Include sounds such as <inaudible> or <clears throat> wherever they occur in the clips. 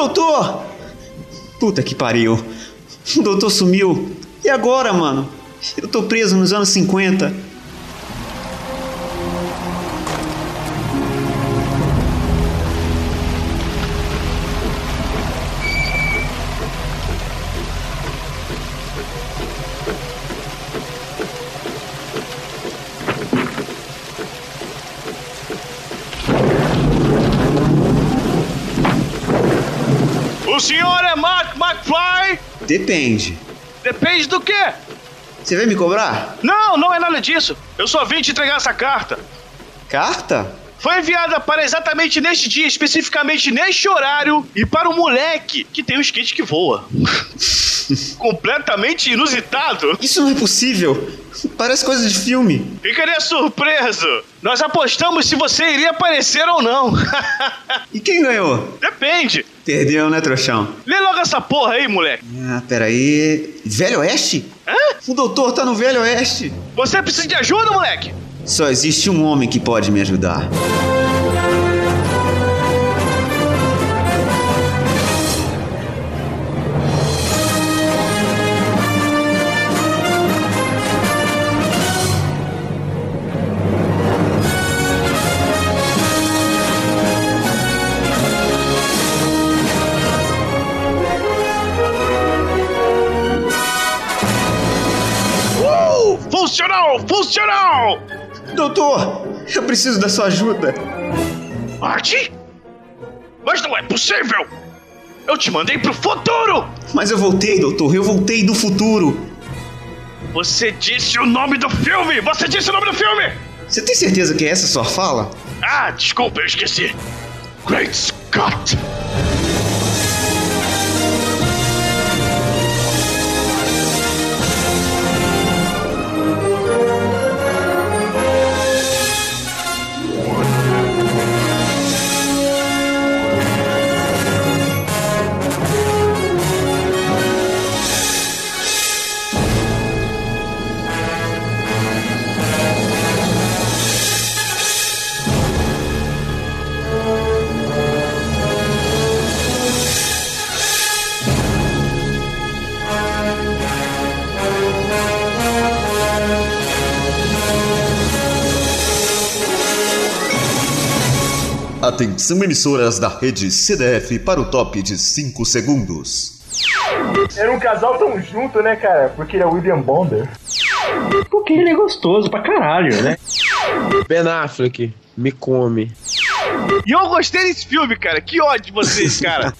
Doutor! Puta que pariu. O doutor sumiu. E agora, mano? Eu tô preso nos anos 50. Depende. Depende do quê? Você vai me cobrar? Não, não é nada disso. Eu só vim te entregar essa carta. Carta? Foi enviada para exatamente neste dia, especificamente neste horário, e para o moleque que tem um skate que voa. <laughs> Completamente inusitado. Isso não é possível. Parece coisa de filme. Ficaria surpreso. Nós apostamos se você iria aparecer ou não. <laughs> E quem ganhou? Depende. Perdeu, né, trouxão? Lê logo essa porra aí, moleque. Ah, peraí. Velho Oeste? Hã? O doutor tá no Velho Oeste. Você precisa de ajuda, moleque? Só existe um homem que pode me ajudar. Doutor, eu preciso da sua ajuda. Marty? Mas não é possível! Eu te mandei pro futuro! Mas eu voltei, doutor. Eu voltei do futuro. Você disse o nome do filme! Você disse o nome do filme! Você tem certeza que essa é a sua fala? Ah, desculpa, eu esqueci. Great Scott! Atenção emissoras da rede CDF para o top de 5 segundos. Era um casal tão junto, né, cara? Porque ele é William Bonder. Porque ele é gostoso pra caralho, né? Ben Affleck, me come. E eu gostei desse filme, cara. Que ódio de vocês, <laughs> cara.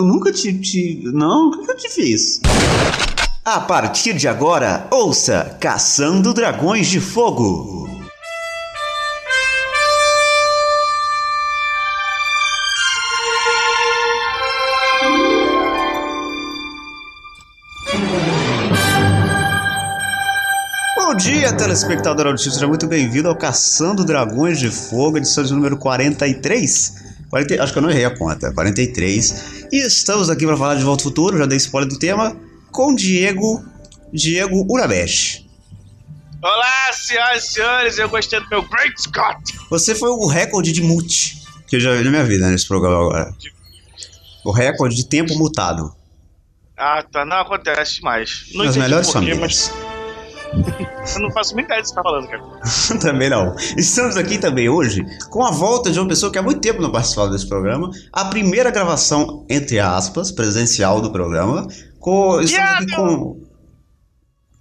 Eu nunca te, te. Não, o que eu te fiz? A partir de agora, ouça Caçando Dragões de Fogo. Dia, telespectador auditivo, seja muito bem-vindo ao Caçando Dragões de Fogo, edição de número 43. 40, acho que eu não errei a conta, 43. E estamos aqui para falar de Volta ao Futuro, já dei spoiler do tema, com Diego, Diego Urabesh. Olá, senhoras e senhores, eu gostei do meu Great Scott. Você foi o recorde de mute que eu já vi na minha vida nesse programa agora. O recorde de tempo mutado. Ah, tá, não acontece mais. Não Nas melhores famílias. mas eu não faço muita ideia do que você tá falando, cara. <laughs> também não. Estamos aqui também hoje com a volta de uma pessoa que há muito tempo não participava desse programa. A primeira gravação, entre aspas, presencial do programa. Com, estamos aqui com.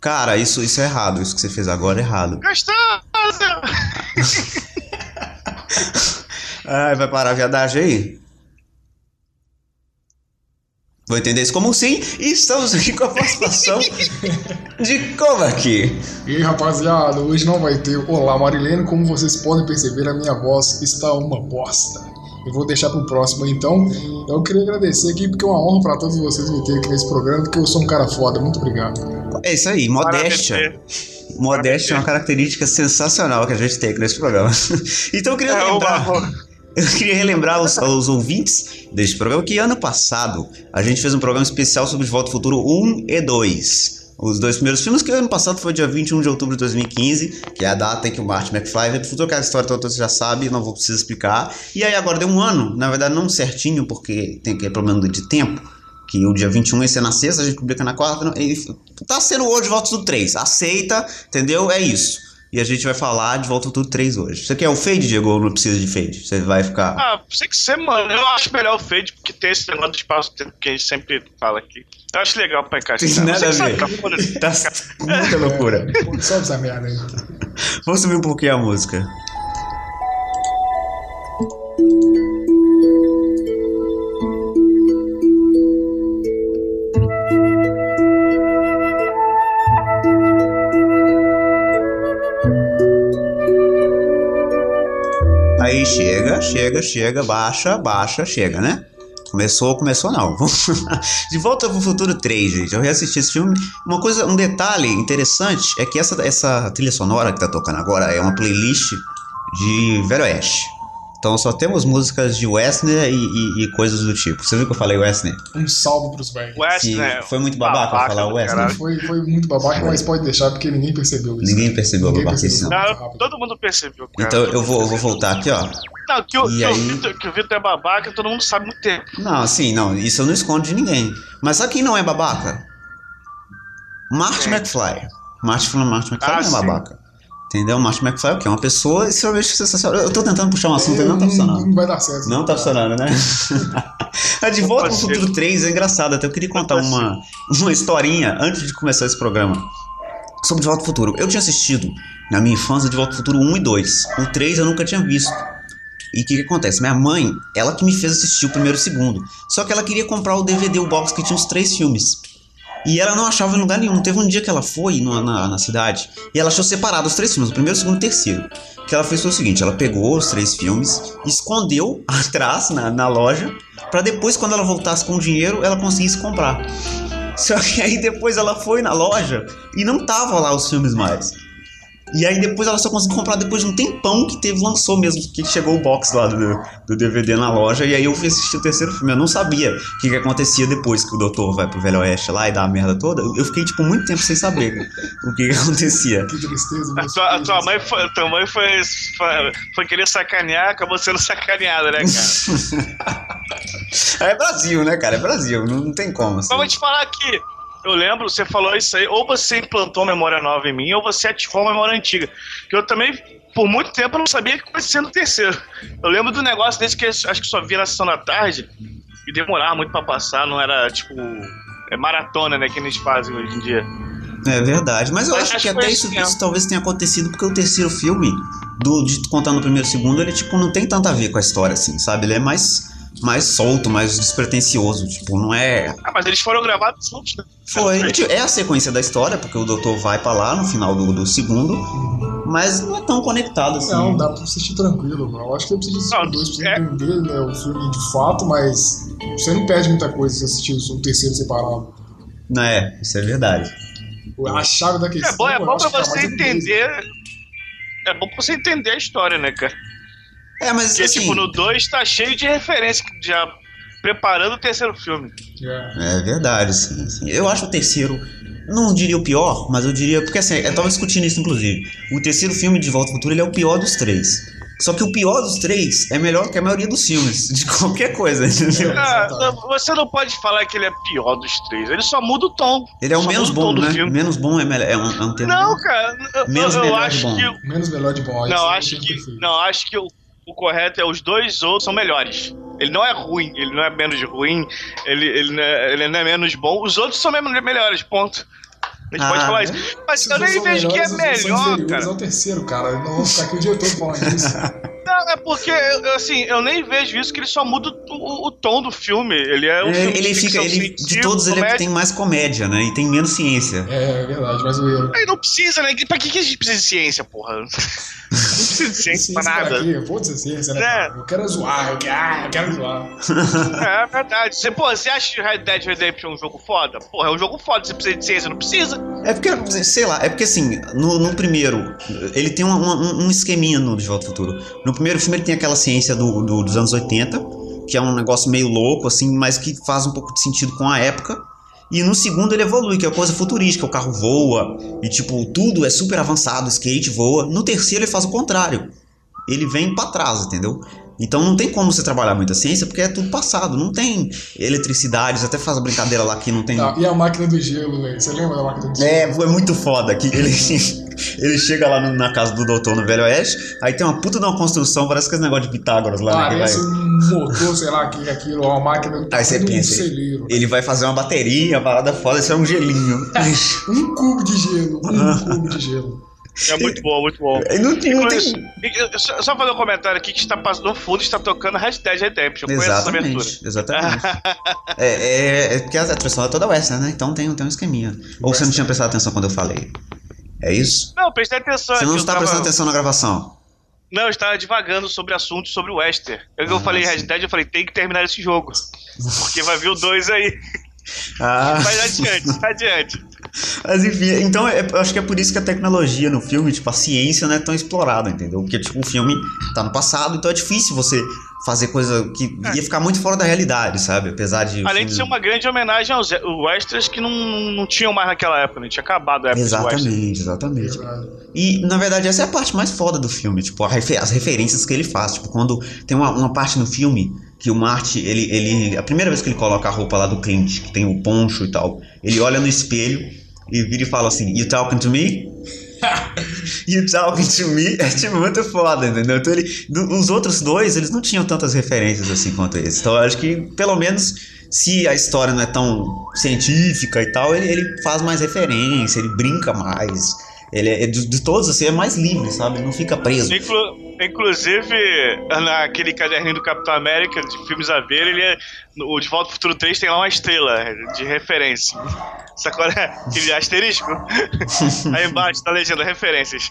Cara, isso, isso é errado. Isso que você fez agora é errado. Gostoso! <laughs> Ai, vai parar a viadagem aí? Vou entender isso como um sim. E estamos aqui com a participação de Kovac. E aí, rapaziada, hoje não vai ter Olá Marilene, como vocês podem perceber, a minha voz está uma bosta. Eu vou deixar pro próximo então. Eu queria agradecer aqui porque é uma honra pra todos vocês me terem aqui nesse programa, porque eu sou um cara foda. Muito obrigado. É isso aí, modéstia. Modéstia é uma característica sensacional que a gente tem aqui nesse programa. <laughs> então eu queria É, lembrar. uma- Eu queria relembrar aos, aos ouvintes deste programa que ano passado a gente fez um programa especial sobre De Volta ao Futuro 1 e 2. Os dois primeiros filmes, que ano passado foi dia 21 de outubro de 2015, que é a data em que o Martin McFly veio pro futuro, que a história toda você já sabe, não vou precisar explicar. E aí agora deu um ano, na verdade não certinho, porque tem aquele problema de tempo, que o dia 21 ia ser na sexta, a gente publica na quarta, e tá sendo hoje Volta do 3. Aceita, entendeu? É isso. E a gente vai falar de Volta Tudo 3 hoje. Você quer o fade, Diego, ou não precisa de fade? Você vai ficar. Ah, sei que você, mano. Eu acho melhor o fade, porque tem esse negócio do espaço-tempo que a gente sempre fala aqui. Eu acho legal pra encaixar. Tem nada a ver. Tá muita loucura. <laughs> Sobe essa merda aí. Vamos subir um pouquinho a música. Chega, chega, baixa, baixa, chega, né? Começou, começou não. <laughs> De Volta pro Futuro 3, gente. Eu reassisti esse filme. Uma coisa, um detalhe interessante é que essa, essa trilha sonora que tá tocando agora é uma playlist de Velho Oeste. Então só temos músicas de Westner e, e- e coisas do tipo. Você viu que eu falei Westner? Um salve pros velhos. Né? foi muito babaca falar do Westner. caralho. Foi, foi muito babaca, mas pode deixar porque ninguém percebeu isso. Ninguém percebeu a Ninguém babaquice, percebeu. não. Muito Não, rápido. todo mundo percebeu, cara. Então eu vou, eu vou voltar aqui, ó. Não, que o, E que, o aí- Vitor, que o Vitor é babaca, todo mundo sabe muito tempo. Não, assim, não, isso eu não escondo de ninguém. Mas sabe quem não é babaca? Marty McFly. Marty, Marty McFly Ah, não é sim. babaca. Entendeu? Marty McFly é o quê? É uma pessoa extremamente sensacional. Eu tô tentando puxar um assunto e não tá funcionando. Não vai dar certo. Não tá funcionando, né? A <laughs> De Volta pro Futuro 3 é engraçado. Até eu queria contar uma, uma historinha antes de começar esse programa sobre De Volta pro Futuro. Eu tinha assistido na minha infância De Volta pro Futuro 1 e 2. O 3 eu nunca tinha visto. E o que, que acontece? Minha mãe, ela que me fez assistir o primeiro e o segundo. Só que ela queria comprar o DVD, o box que tinha os três filmes. E ela não achava em lugar nenhum. Teve um dia que ela foi no- na, na cidade e ela achou separado os três filmes, o primeiro, o segundo e o terceiro. O que ela fez foi o seguinte: ela pegou os três filmes, escondeu <laughs> atrás na, na loja, pra depois, quando ela voltasse com o dinheiro, ela conseguisse comprar. Só que aí depois ela foi na loja e não tava lá os filmes mais. E aí depois ela só conseguiu comprar depois de um tempão que teve, lançou mesmo, que chegou o box lá do, do DVD na loja. E aí eu fui assistir o terceiro filme. Eu não sabia o que, que acontecia depois que o doutor vai pro Velho Oeste lá e dá a merda toda. Eu fiquei, tipo, muito tempo sem saber o que, que acontecia. Que tristeza. A tua, a tua mãe, foi, tua mãe foi, foi, foi querer sacanear, acabou sendo sacaneada, né, cara? <laughs> É Brasil, né, cara? É Brasil, não, não tem como. Assim. Mas vou te falar aqui. Eu lembro, você falou isso aí, ou você implantou memória nova em mim, ou você ativou a memória antiga. Que eu também, por muito tempo, eu não sabia o que acontecia no terceiro. Eu lembro do negócio desse que acho que só via na sessão da tarde e demorava muito pra passar, não era tipo. É maratona, né, que eles fazem hoje em dia. É verdade, mas eu Mas acho acho que até isso, assim, isso talvez tenha acontecido porque o terceiro filme, do, de contando o primeiro e segundo, ele tipo não tem tanto a ver com a história, assim, sabe? Ele é mais, mais solto, mais despretensioso, tipo, não é. Ah, mas eles foram gravados juntos, né? Foi. tipo, É a sequência da história, porque o doutor vai pra lá no final do, do segundo, mas não é tão conectado assim. Não, dá pra assistir tranquilo, mano. Eu acho que você precisa assistir Não, os dois pra é- entender né, o filme de fato, mas você não perde muita coisa se assistir o terceiro separado. Não é, isso é verdade. A chave da questão. É bom, é eu bom pra você entender. É bom pra você entender a história, né, cara? É, mas Porque, assim. tipo, no 2 tá cheio de referência já preparando o terceiro filme. É. É verdade, sim, sim. Eu acho o terceiro, não diria o pior, mas eu diria, porque assim, eu tava discutindo isso inclusive. O terceiro filme de Volta ao Futuro ele é o pior dos três. Só que o pior dos três é melhor que a maioria dos filmes, de <laughs> qualquer coisa, entendeu? Ah, não, você não pode falar que ele é pior dos três. Ele só muda o tom. Ele é o Só menos o bom, né? filme. Menos bom é, melhor, é um, é um termo. Não, cara. Eu, Menos eu, eu melhor de acho bom. que. Menos melhor de bom. aí Não, acho que. Não, acho que o, o correto é os dois outros são melhores. Ele não é ruim, ele não é menos ruim, ele, ele, não, é, ele não é menos bom. Os outros são melhores, ponto. A gente Ah, pode falar né? isso. Mas eu nem vejo que é melhor, cara. ao terceiro, cara. Eu não vou ficar aqui o dia todo falando isso. <laughs> Não, é porque, assim, eu nem vejo isso, que ele só muda o, o- o tom do filme. Ele é um É, filme ele de fica, ele, de todos ele é que comédia. tem mais comédia, né? E tem menos ciência. É, é verdade, mas o erro. Aí não precisa, né? Pra que, que a gente precisa de ciência, porra? <laughs> Não precisa de ciência pra nada. Foda-se a ciência, né? É. Eu quero zoar, eu quero, ah, eu quero zoar. É verdade. Você, pô, você acha que Red Dead Redemption é um jogo foda? Porra, é um jogo foda, você precisa de ciência, não precisa. É porque, sei lá, é porque assim, no, no primeiro, ele tem uma- um, um esqueminha no De Volta ao Futuro. No primeiro filme ele tem aquela ciência do, do- dos anos 80, que é um negócio meio louco, assim, mas que faz um pouco de sentido com a época. E no segundo ele evolui, que é coisa futurística, o carro voa, e tipo, tudo é super avançado, o skate voa. No terceiro ele faz o contrário. Ele vem pra trás, entendeu? Então não tem como você trabalhar muita ciência, porque é tudo passado, não tem eletricidade, você até faz a brincadeira lá que não tem. Tá, e a máquina do gelo, velho? Você lembra da máquina do gelo? É, é muito foda que ele, <laughs> ele chega lá na casa do doutor no Velho Oeste, aí tem uma puta de uma construção, parece que é esse negócio de Pitágoras lá, né? Parece vai- um motor, sei lá, que aquilo, uma máquina do Aí você de um pensa, celeiro. ele vai fazer uma bateria, uma parada foda, isso é um gelinho. <laughs> Um cubo de gelo, um Ah. cubo de gelo. É muito bom, muito bom. Não <laughs> não tem... eu- eu Só, só fazer um comentário aqui que está passando no fundo está tocando Dead Redemption. Eu conheço essa abertura. Exatamente, exatamente. <laughs> é, é, é porque a tradição é toda western, né? Então tem, tem um esqueminha. Ou você não tinha prestado atenção quando eu falei? É isso? Não, prestei atenção. Você é não que eu está tava- prestando atenção na gravação? Não, eu estava divagando sobre assuntos sobre o Wester. Eu, eu Ah, falei sim. Red Dead, eu falei, tem que terminar esse jogo. <laughs> Porque vai vir o 2 aí. Ah, Vai adiante, adiante. Mas enfim, então é- eu acho que é por isso que a tecnologia no filme, tipo, a ciência não é tão explorada, entendeu? Porque, tipo, o filme tá no passado, então é difícil você fazer coisa que ia ficar muito fora da realidade, sabe? Apesar de. Além de filme- ser uma grande homenagem aos Westerns que não, não tinham mais naquela época, né? Tinha acabado a época. Exatamente, exatamente. E, na verdade, essa é a parte mais foda do filme, tipo, a refe- as referências que ele faz. Tipo, quando tem uma, uma parte no filme que o Marty, ele, ele. A primeira vez que ele coloca a roupa lá do Clint, que tem o poncho e tal, ele olha no espelho e vira e fala assim: You talking to me? <laughs> you talking to me? É tipo muito foda, entendeu? Então ele. os outros dois, eles não tinham tantas referências assim quanto esse. Então eu acho que, pelo menos. Se a história não é tão científica e tal, ele, ele faz mais referência, ele brinca mais. Ele é, de, de todos, assim, é mais livre, sabe? Não fica preso. Inclu- inclusive, naquele caderninho do Capitão América, de filmes a ver, ele é. O De Volta ao Futuro 3 tem lá uma estrela de referência. Sacou? né? Aquele asterisco. <laughs> Aí embaixo tá legenda referências.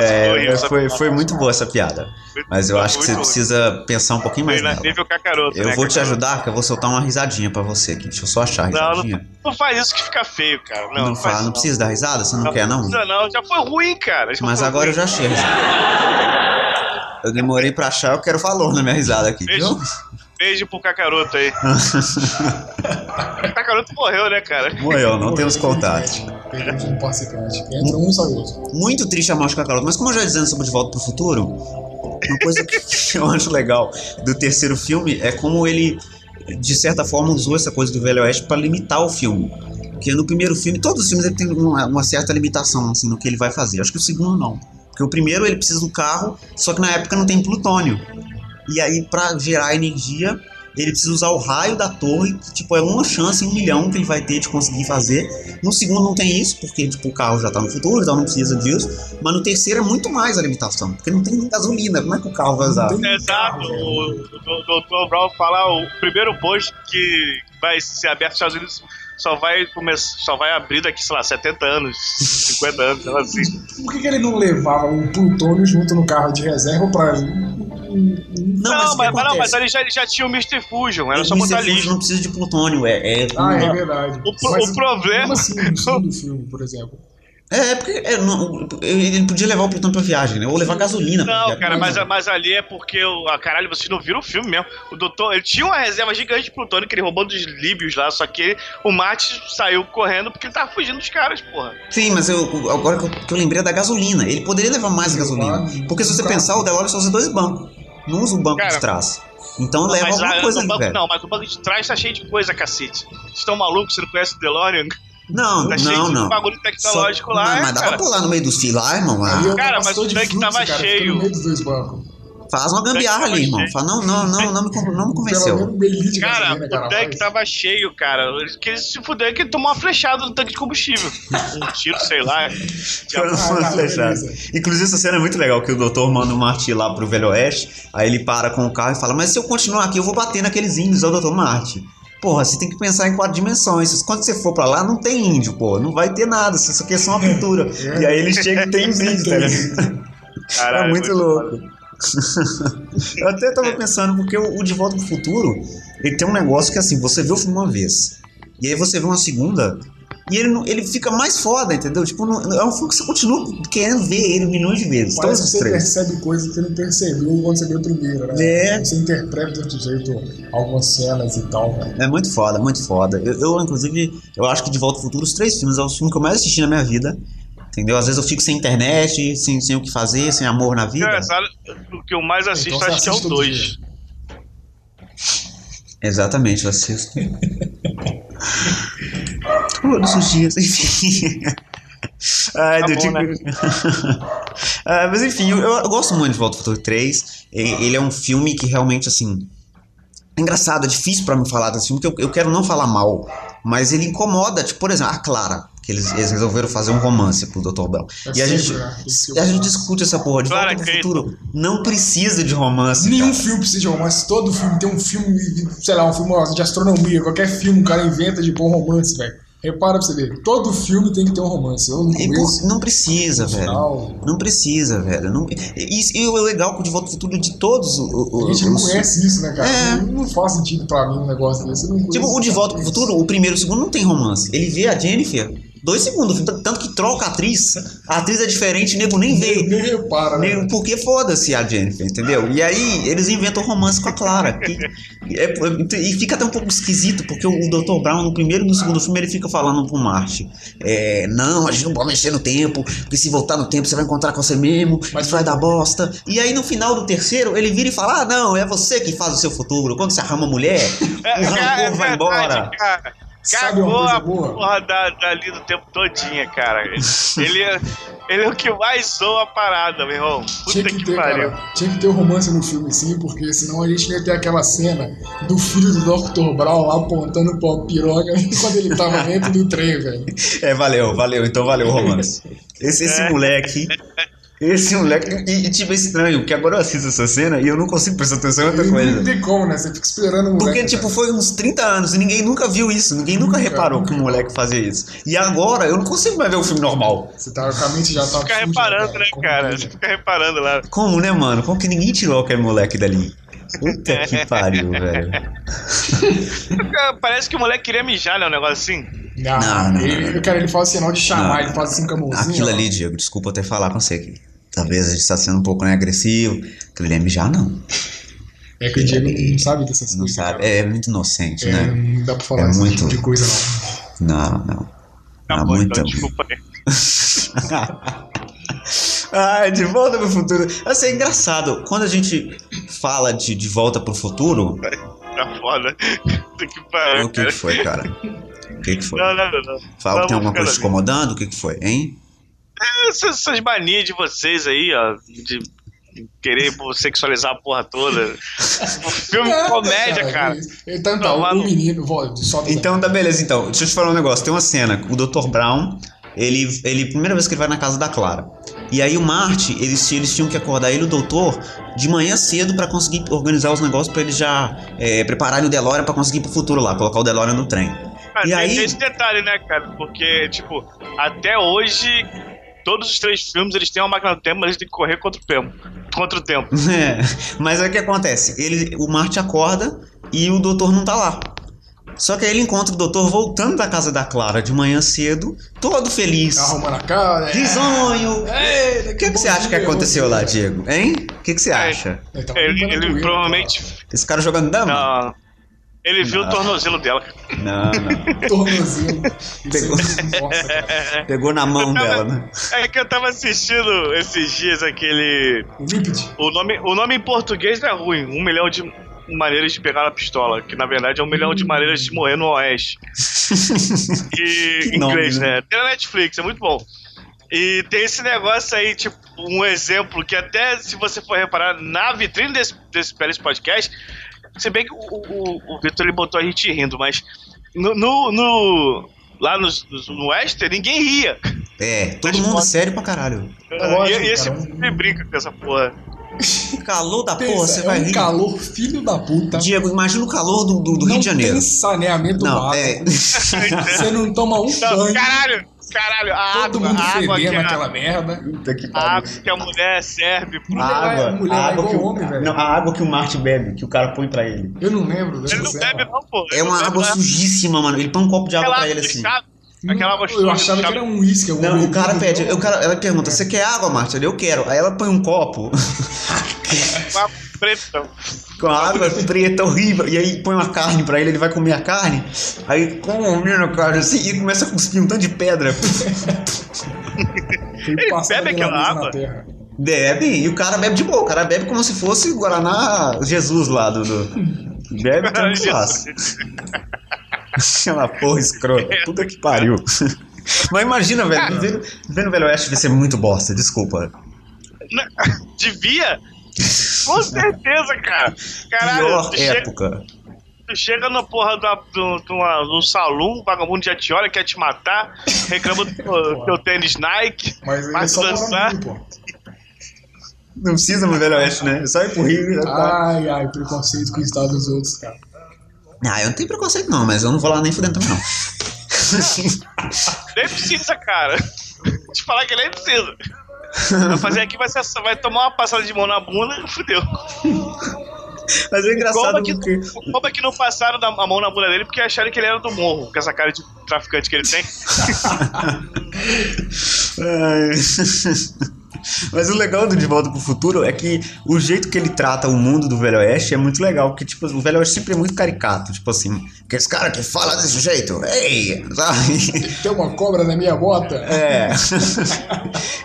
Nossa, É, foi, foi muito boa essa piada. Mas eu acho que você precisa pensar um pouquinho mais nela. cacaroto, Eu né, vou te cacaroto? ajudar, que eu vou soltar uma risadinha pra você aqui. Deixa eu só achar a Não, risadinha. não, não faz isso que fica feio, cara. Não, Não, não, faz não precisa dar risada? Você não, quer, não? Não, não, já foi ruim, cara. Já Mas agora eu ruim. já achei a risada. <laughs> Eu demorei pra achar, eu quero valor na minha risada aqui, Beijo, beijo pro cacaroto aí. <laughs> o cacaroto morreu, né, cara? Morreu, não temos contato. Perdemos um participante. Entra um e sai outro. Muito triste a morte do Kakaroto, mas como eu já dizendo sobre De Volta pro Futuro, uma coisa que que <laughs> eu acho legal do terceiro filme é como ele, de certa forma, usou essa coisa do Velho Oeste pra limitar o filme. Porque no primeiro filme, todos os filmes ele tem uma, uma certa limitação assim, no que ele vai fazer. Acho que o segundo não. Porque o primeiro ele precisa do carro, só que na época não tem plutônio. E aí, pra gerar energia, ele precisa usar o raio da torre, que tipo, é uma chance em um milhão que ele vai ter de conseguir fazer. No segundo não tem isso, porque tipo, o carro já tá no futuro, então não precisa disso. Mas no terceiro é muito mais a limitação, porque não tem gasolina. Como é que o carro vai usar? Tem Exato, o, velho. o Dr. Brown fala o primeiro posto que vai ser aberto nos Estados Unidos só vai começar, só vai abrir daqui, sei lá, 70 anos, 50 anos, sei lá assim. Por que, que ele não levava o plutônio junto no carro de reserva pra. Não, Não, mas, mas, mas não, mas ele já, ele já tinha o Mr. Fusion, era O só Mr. botar Fusion lixo. não precisa de plutônio, é. é Ah, é verdade. O pro- Mas o problema- Como assim, no segundo filme, por exemplo? É, é porque é, não, ele podia levar o plutônio pra viagem, né? Ou levar gasolina pra Não, viagem. cara, mas, mas ali é porque, o, ah, caralho, vocês não viram o filme mesmo. O doutor, ele tinha uma reserva gigante de plutônio que ele roubou dos líbios lá, só que o Mate saiu correndo porque ele tava fugindo dos caras, porra. Sim, mas eu, agora que eu, que eu lembrei é da gasolina. Ele poderia levar mais gasolina. Porque se você pensar, o DeLorean só usa dois bancos. Não usa o banco Cara, de trás. Então leva alguma coisa ali, banco velho. não, mas o banco de trás tá cheio de coisa, cacete. Vocês estão malucos? Você não conhece o DeLorean? Não, Tá cheio não, de não. bagulho tecnológico Só- lá, Mas, é, mas dá pra pular no meio dos fios lá, irmão. Ah, Cara, mas o tanque fluxo, tava cara, cheio. no meio dos dois bancos. faz uma gambiarra ali, irmão. cheio. Fala, não, não, não, não me, não me convenceu. Cara, o tanque tava cheio, cara. Que ele se fudeu que ele tomou uma flechada no tanque de combustível. <laughs> um tiro, sei lá. Foi uma Ah, tá, flechada. Inclusive, essa cena é muito legal, que o doutor manda o Marty lá pro Velho Oeste, aí ele para com o carro e fala, mas se eu continuar aqui, eu vou bater naqueles índios, é o doutor Marty. Porra, você tem que pensar em quatro dimensões. Quando você for pra lá, não tem índio, pô. Não vai ter nada. Isso aqui é só uma pintura. E aí ele chega e tem os índios, tá ligado? Caralho, é muito muito louco. <laughs> Eu até tava pensando, porque o, o De Volta pro Futuro, ele tem um negócio que assim, você vê o filme uma vez, e aí você vê uma segunda, E ele, não- ele fica mais foda, entendeu? Tipo, não- é um filme que você continua querendo ver ele milhões de vezes. Parece Todos os você três. percebe coisas que você não percebeu quando você viu o primeiro, né? É. Você interpreta de outro jeito algumas cenas e tal, velho. É muito foda, muito foda. Eu, eu, inclusive, eu acho que De Volta ao Futuro, os três filmes, é o filme que eu mais assisti na minha vida. Entendeu? Às vezes eu fico sem internet, sem, sem o que fazer, sem amor na vida. Engraçado, o que eu mais assisto Então acho que é o assiste todo 2. dia. Exatamente, eu assisto. <laughs> Todos os dias, enfim. <laughs> Ai, Tá do bom, tipo... né? <laughs> Ah, mas enfim, eu, eu gosto muito de Volta ao Futuro 3. E- Ele é um filme que realmente, assim. É engraçado, é difícil pra mim falar desse filme, porque eu, eu quero não falar mal. Mas ele incomoda, tipo, por exemplo, a Clara, que eles, eles resolveram fazer um romance pro Dr. Brown. É e a gente, a gente discute essa porra de Clara Volta pro. Futuro. Não precisa de romance. Nenhum cara. filme precisa de romance. Todo filme tem um filme, sei lá, um filme de astronomia. Qualquer filme o cara inventa de bom romance, velho. Repara pra você ver. Todo filme tem que ter um romance. Ou no E começo, não precisa, velho. Não precisa, velho. Não, e, e o legal com o De Volta ao Futuro de todos o- o- A gente não os. conhece isso, né, cara? É. Não, não faz sentido pra mim um negócio desse. Eu não Tipo, o De Volta pro. Futuro, o primeiro e o segundo não tem romance. Ele vê a Jennifer dois segundos, tanto que troca a atriz. A atriz é diferente, o nego nem Nem, vê. nem repara, né? Nem- Porque foda-se a Jennifer, entendeu? E aí eles inventam romance com a Clara. que- é- e fica até um pouco esquisito, porque o, o Dr. Brown, no primeiro e no segundo filme, ele fica falando pro Marte: é, Não, a gente não pode mexer no tempo, porque se voltar no tempo você vai encontrar com você mesmo, Mas- vai dar bosta. E aí no final do terceiro, ele vira e fala: Ah, não, é você que faz o seu futuro. Quando você arrama mulher, É, <laughs> o rancor vai embora. cara. Cagou a boa? porra da, dali do tempo todinha, cara. Ele é, ele é o que mais zoa a parada, meu irmão. Tinha Puta que, que, ter, pariu. cara, tinha que ter o romance no filme sim, porque senão a gente ia ter aquela cena do filho do Dr. Brown lá apontando pra piroga <laughs> quando ele tava dentro do trem, velho. É, valeu, valeu, então valeu o romance. Esse, esse moleque. Esse moleque. E, e, tipo, é estranho, porque agora eu assisto essa cena e eu não consigo prestar atenção em outra E coisa. Não tem como, né? Você fica esperando o moleque. Porque, tipo, foi uns 30 anos e ninguém nunca viu isso. Ninguém nunca Nunca, reparou que nunca. um moleque fazia isso. E agora eu não consigo mais ver o filme normal. Você tá, a mente já tá. Fica reparando, né, cara? Você fica reparando lá. Como, né, mano? Como que ninguém tirou aquele moleque dali? Puta que pariu, velho. Parece que o moleque queria mijar, né? Um negócio assim. Não, Não, não, ele, não. Cara, ele faz sinal de chamar, Não. ele faz assim com a mãozinha. Aquilo ali, Diego, desculpa até falar com você aqui. Talvez a gente tá sendo um pouco né, agressivo. Aquilo ali é mijar, não. É que o Diego não sabe dessas Não coisas. sabe. cara. É muito inocente, É, né? não dá pra falar É esse muito. tipo de coisa, não. Não, não. Tá bom, muito. então, desculpa aí. <laughs> Ai, de volta pro futuro. Assim, é engraçado. Quando a gente fala de, de volta pro futuro. Tá foda. Que pariu. O que, que foi, cara? O que, que foi? Não, não, não. não. Fala que tem alguma coisa te incomodando? O que, que foi, hein? Essas, essas manias de vocês aí, ó, de querer sexualizar a porra toda. <laughs> Filme Nada, comédia, cara. Então tá, Não, mas o não- menino, volta, sobe Então tá beleza, então. Deixa eu te falar um negócio. Tem uma cena, o Dr. Brown, ele, ele primeira vez que ele vai na casa da Clara. E aí o Marty, eles, eles tinham que acordar ele e o doutor de manhã cedo pra conseguir organizar os negócios pra eles já é, prepararem o DeLorean pra conseguir ir pro futuro lá, colocar o DeLorean no trem. Mas E tem, aí- tem esse detalhe, né, cara? Porque, tipo, até hoje, todos os três filmes eles têm uma máquina do tempo, mas eles têm que correr contra o tempo. Contra o tempo. <laughs> É, mas aí o que acontece? Ele, o Marty acorda e o doutor não tá lá. Só que aí ele encontra o doutor voltando da casa da Clara de manhã cedo, todo feliz. Tá arrumando a cara. é. Risonho! É, O que, que você acha que aconteceu lá, Diego? Hein? O que, que você acha? Ele, tava Ele, a ele poeira, provavelmente. Esse cara jogando dama? Não. Ele viu Não. o tornozelo dela. cara. Não, não. <laughs> Tornozelo. Pegou. Importa, cara. <laughs> Pegou na mão dela, né? É que eu tava assistindo esses dias aquele. O. O nome, o nome em português é ruim. Um milhão de maneiras de pegar a pistola. Que na verdade é um milhão de maneiras de morrer no Oeste. <laughs> E em inglês, né? né? Tem na Netflix, é muito bom. E tem esse negócio aí, tipo, um exemplo que até se você for reparar na vitrine desse, desse desse podcast, se bem que o, o, o Vitor ele botou a gente rindo, mas no, no, no- lá no, no Western ninguém ria. É, todo Mas mundo pode- sério pra caralho. lógico, e, e esse cara. brinca com essa porra. <laughs> Calor da Pensa, porra, você é vai um rir. calor filho da puta. Diego, imagina o calor do, do, do não Rio de Janeiro. tem saneamento Não, básico. é. <laughs> Você não toma um Não, banho. caralho, caralho, a Todo água, mundo a água, que a, naquela merda. Puta que a água que a mulher serve pro. A água, mulher a é água igual que o, homem, velho. não, a água que o Marty bebe, que o cara põe pra ele. Eu não lembro Ele não bebe, não, pô. É não uma água sujíssima, mano. Ele põe um copo de água pra ele assim. Aquela água Eu achava que era um uísque. Não, o cara pede, não. o cara, ela pergunta, você quer água, Marta? Eu quero. Aí ela põe um copo <laughs> Uma preta. com água preta horrível, e aí põe uma carne pra ele, ele vai comer a carne, aí comendo a carne assim, e começa a cuspir um tanto de pedra. Ele bebe aquela água? Bebe, e o cara bebe de boa, o cara bebe como se fosse o Guaraná Jesus lá do. do... Bebe <laughs> tranquilaço. <laughs> Aquela porra escrota. Puta que pariu. Mas imagina, velho, vendo, vendo o Velho Oeste vai ser muito bosta, desculpa. <laughs> Devia? Com certeza, cara. Caralho, Pior tu chega, época. tu chega na porra da, do, do, uma- do salão, o vagabundo já te olha, quer te matar, reclama do teu- teu tênis Nike, Mas ele faz só tu dançar. Pô. Não precisa no Velho Oeste, né? É só ir pro Rio. já tá. Ai, ai, preconceito com o estado dos outros, cara. Ah, eu não tenho preconceito não, mas eu não vou lá nem fudendo também não. Nem precisa, cara. Te falar que nem precisa. Vai fazer aqui, vai, ser, vai tomar uma passada de mão na bunda e fudeu. Mas é engraçado Como que, porque... como é que não passaram a mão na bunda dele porque acharam que ele era do morro, com essa cara de traficante que ele tem? <laughs> Mas o legal do De Volta pro Futuro é que o jeito que ele trata o mundo do Velho Oeste é muito legal, porque tipo, o Velho Oeste sempre é muito caricato, tipo assim, que esse cara que fala desse jeito, ei, sabe? Tem uma cobra na minha bota. É.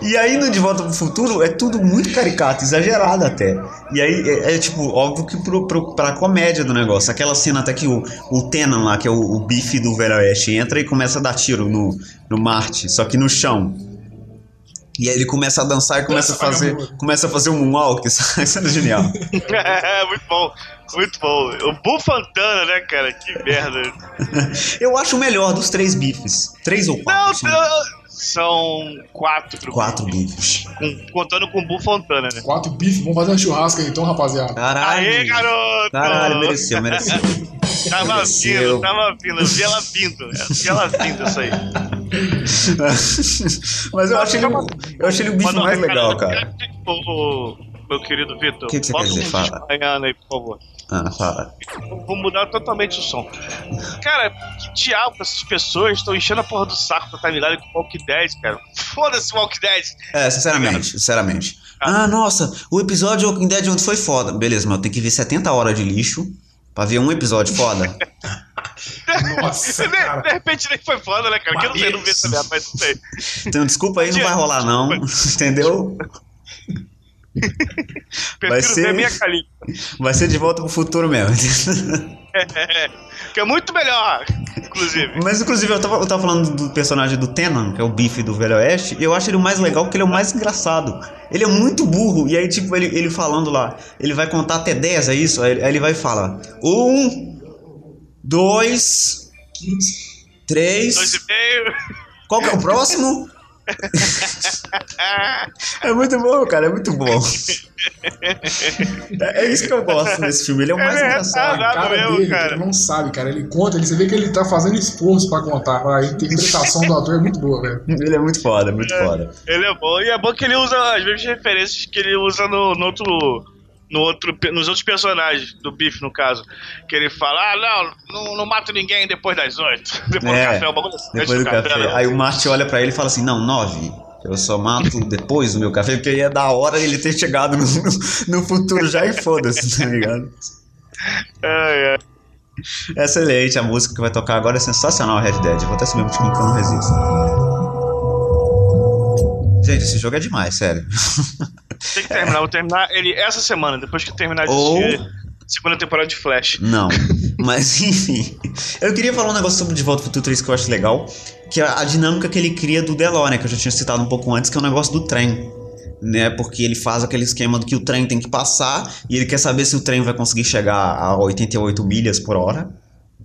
e aí no De Volta pro Futuro é tudo muito caricato, exagerado até. E aí é, é, tipo, óbvio que pro, pro, pra comédia do negócio. Aquela cena até que o, o Tenan lá, que é o, o bife do Velho Oeste, entra e começa a dar tiro no, no Marte, só que no chão. E aí ele começa a dançar e começa a fazer, começa a fazer um moonwalk, sabe? <laughs> Isso é genial. É, <laughs> muito bom, muito bom. O Bufantana, né, cara? Que merda. <laughs> Eu acho o melhor dos três bifes. Três ou quatro? são não, são quatro. quatro bifes. Com- contando com o Bufantana, né? Quatro bifes, vamos fazer uma churrasca então, rapaziada. Caralho. Aê, garoto! Caralho, mereceu, mereceu. Tava mereceu. vindo, tava vindo. Eu vi ela vindo. Eu vi ela vindo, isso aí. <laughs> Mas eu achei ele, eu achei ele o bicho um mais legal, cara. O, meu querido Vitor, Que que você bota quer dizer? um Fala. desmaiando aí, por favor. Ah, fala. Vou mudar totalmente o som. Cara, que diabo essas pessoas estão enchendo a porra do saco da timeline com o Walk Dead, cara. Foda-se o Walk Dead. É, sinceramente, sinceramente. Ah, nossa, o episódio Walking Dead ontem foi foda. Beleza, mas eu tenho que ver 70 horas de lixo pra ver um episódio foda. <laughs> Nossa, <laughs> de, cara. de repente nem foi foda, né, cara? Que eu não sei, não vi essa merda, mas não sei. Então, desculpa aí, não vai rolar não. Entendeu? Prefiro ser- minha calinha. Vai ser de volta pro futuro mesmo. <laughs> que é muito melhor, inclusive. Mas, inclusive, eu tava, eu tava falando do personagem do Tenan, que é o bife do Velho Oeste, e eu acho ele o mais legal porque ele é o mais engraçado. Ele é muito burro, e aí, tipo, ele, ele falando lá, ele vai contar até 10, é isso? Aí, ele- aí ele vai e fala: Um, dois, três. Dois e meio. Qual que é o próximo? <laughs> é muito bom, cara, é muito bom. É, é isso que eu gosto desse filme, ele é o mais É, engraçado. tá, A cara mesmo, dele, cara. ele não sabe, cara. Ele conta, ele, você vê que ele tá fazendo esforço pra contar. A interpretação do ator é muito boa, velho. Ele é muito foda, muito foda. Ele é bom. E é bom que ele usa as mesmas referências que ele usa no, no outro. No outro, nos outros personagens do Biff, no caso. Que ele fala, ah, não, não, não mato ninguém depois das oito. <laughs> Depois É, do café, o bagulho assim, Depois antes do café. né? Aí o Marty olha pra ele e fala assim: Não, nove. Eu só mato <laughs> depois do meu café, porque aí é da hora ele ter chegado no, no, futuro já e foda-se, tá ligado? <laughs> É, é. Excelente, a música que vai tocar agora é sensacional, Red Dead. Vou até subir um pouquinho que eu não resisto. Gente, esse jogo é demais, sério. Tem que terminar. Vou terminar ele essa semana, depois que terminar de Ou- assistir segunda temporada de Flash. Não. <laughs> Mas enfim. Eu queria falar um negócio sobre De Volta ao Futuro 3 que eu acho legal, que é a dinâmica que ele cria do DeLorean, que eu já tinha citado um pouco antes, que é o negócio do trem. Né, porque ele faz aquele esquema do que o trem tem que passar e ele quer saber se o trem vai conseguir chegar a 88 milhas por hora.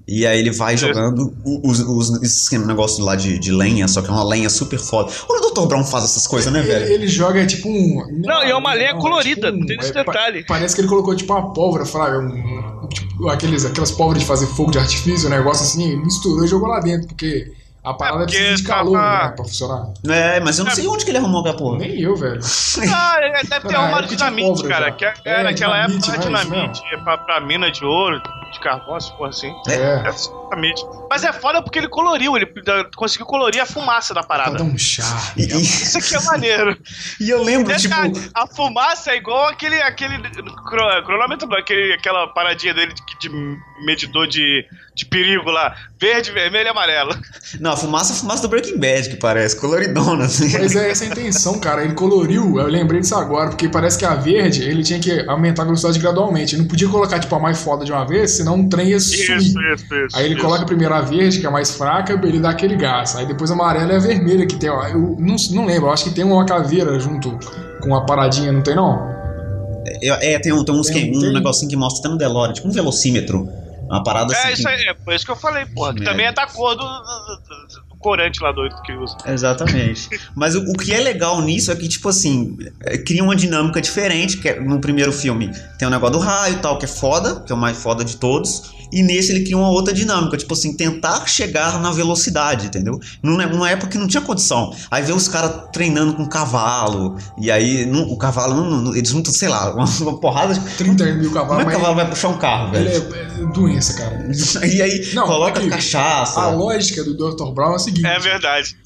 E aí ele vai jogando o- os, os, esse esquema, negócio lá de, de lenha, só que é uma lenha super foda. O Dr. Brown faz essas coisas, né, Ele, velho? ele joga tipo um. Não, e é uma lenha não, colorida, tipo um- tem esse é, pa- detalhe. parece que ele colocou tipo uma pólvora, fraga, um, tipo, aqueles, aquelas pólvoras de fazer fogo de artifício, um negócio assim, ele misturou e jogou lá dentro, porque a parada porque precisa de tava- calor né, pra funcionar. É, mas eu não sei onde que ele arrumou aquela porra. Nem eu, velho. <laughs> Ah, ele deve ter Na arrumado dinamite, cara. Que é, É, naquela dinamite, época não é era dinamite, é pra, pra mina de ouro. de carbono, se for assim. É. Exatamente. Mas é foda porque ele coloriu, ele conseguiu colorir a fumaça da Pra parada. dar um charme. E, e- Isso aqui é maneiro. <laughs> e eu lembro, tipo. Detalhe, a fumaça é igual aquele, aquele cro- cronômetro, aquele, aquela paradinha dele de, de medidor de, de perigo lá. Verde, vermelho e amarelo. Não, a fumaça é a fumaça do Breaking Bad, que parece, coloridona, assim. Mas é essa a intenção, cara. Ele coloriu, eu lembrei disso agora, porque parece que a verde, ele tinha que aumentar a velocidade gradualmente. Ele não podia colocar, tipo, a mais foda de uma vez, senão o trem ia sumir. Isso, isso, isso. Aí ele isso. coloca primeiro a verde, que é a mais fraca, ele dá aquele gás. Aí depois a amarela e a vermelha, que tem. ó, Eu não, não lembro, eu acho que tem uma caveira junto com a paradinha, não tem não? É, é, tem, um, tem uns Tem- que- um tem- negocinho que mostra até no DeLorean, tipo um velocímetro. Uma parada assim. É que- isso aí, é por isso que eu falei, porra. Que também é da cor do, do, do- corante lá doido que usa. Exatamente. Mas o, o que é legal nisso é que, tipo assim, é, cria uma dinâmica diferente, que é, no primeiro filme tem o negócio do raio e tal, que é foda, que é o mais foda de todos. E nesse ele cria uma outra dinâmica, tipo assim, tentar chegar na velocidade, entendeu? Numa, época que não tinha condição. Aí vê os caras treinando com cavalo, e aí não- o cavalo, não, não- eles juntam, sei lá, uma, <laughs> uma porrada de. 30 mil Como cavalos, é que o mas cavalo vai puxar um carro, ele velho? é, é doença, cara. <laughs> E aí Não, coloca aqui, cachaça. A lógica do Dr. Brown é a seguinte: É verdade.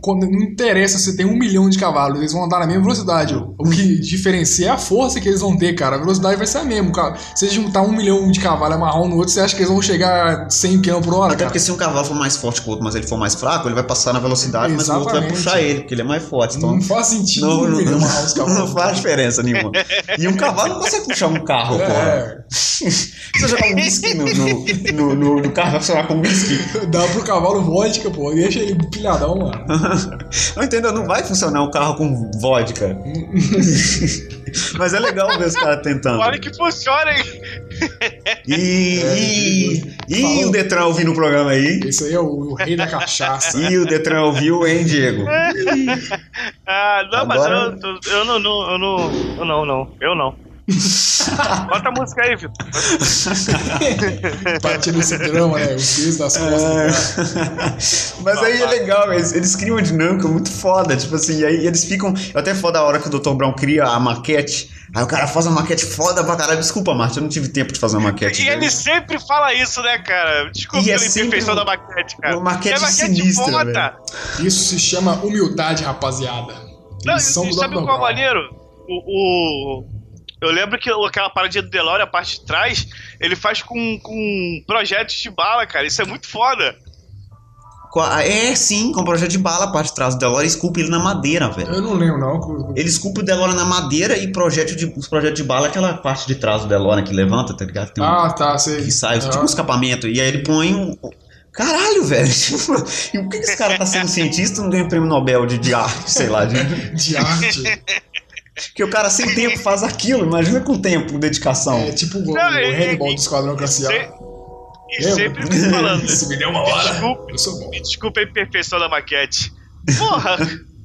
quando não interessa se tem um milhão de cavalos, eles vão andar na mesma velocidade. O que diferencia é a força que eles vão ter, cara. A velocidade vai ser a mesma. cara. Se você juntar um milhão de cavalos e amarrar um no outro, você acha que eles vão chegar a 100 km por hora, Até cara? porque se um cavalo for mais forte que o outro, mas ele for mais fraco, ele vai passar na velocidade, mas o outro vai Exatamente. puxar ele, porque ele é mais forte. Então Não faz sentido não, não, cavalos. não faz diferença nenhuma. E um cavalo não consegue puxar um carro, porra. É, <laughs> Se você jogar um whisky no, no, no, no, no carro, vai funcionar com whisky. dá pro cavalo vodka, pô. Deixa ele pilhadão, mano. <laughs> Não entendeu? Não vai funcionar um carro com vodka. <laughs> Mas é legal ver os caras tentando. Olha que funciona, hein? E, e, e Falou. o Detran ouvindo o programa aí. Esse aí é o, o rei da cachaça. E o Detran ouviu, hein, Diego? <laughs> Ah, não, Agora- mas eu, eu não, não, eu não, eu não, não, eu não. <laughs> Bota a música aí, Vitor. Partindo esse drama, né? O peso das costas. cara. Mas aí é legal, eles, eles criam uma dinâmica muito foda, tipo assim, e aí eles ficam. Eu até foda a hora que o Dr. Brown cria a maquete. Aí o cara faz uma maquete foda pra caralho. Desculpa, Marte, eu não tive tempo de fazer uma maquete. E dele. ele sempre fala isso, né, cara? Desculpa E é imperfeição da maquete, cara. uma maquete é maquete sinistra, foda. Isso se chama humildade, rapaziada. Não, Eles são e sabe qual é maneiro? O, o- Eu lembro que aquela paradinha do DeLorean, a parte de trás, ele faz com, com projetos de bala, cara. Isso é muito foda. É, sim, com projeto de bala, a parte de trás do DeLorean, esculpe ele na madeira, velho. Eu não lembro, não. Ele esculpe o DeLorean na madeira e projete de, os projetos de bala, é aquela parte de trás do DeLorean que levanta, tá ligado? Tem um- Ah, tá, sei. que sai, Ah. tipo um escapamento, e aí ele põe um. Caralho, velho. Tipo, <laughs> e por que que esse cara tá sendo cientista e não ganha prêmio Nobel de, de arte, sei lá, de, <laughs> De arte. Porque o cara sem tempo faz aquilo, imagina com tempo, com dedicação. É tipo o, o Não, e- Hannibal e- do Esquadrão E, Classe A. se- e sempre me falando. <laughs> Se me deu uma hora, Desculpa. eu sou bom. Me desculpa a imperfeição da maquete. Porra! <laughs>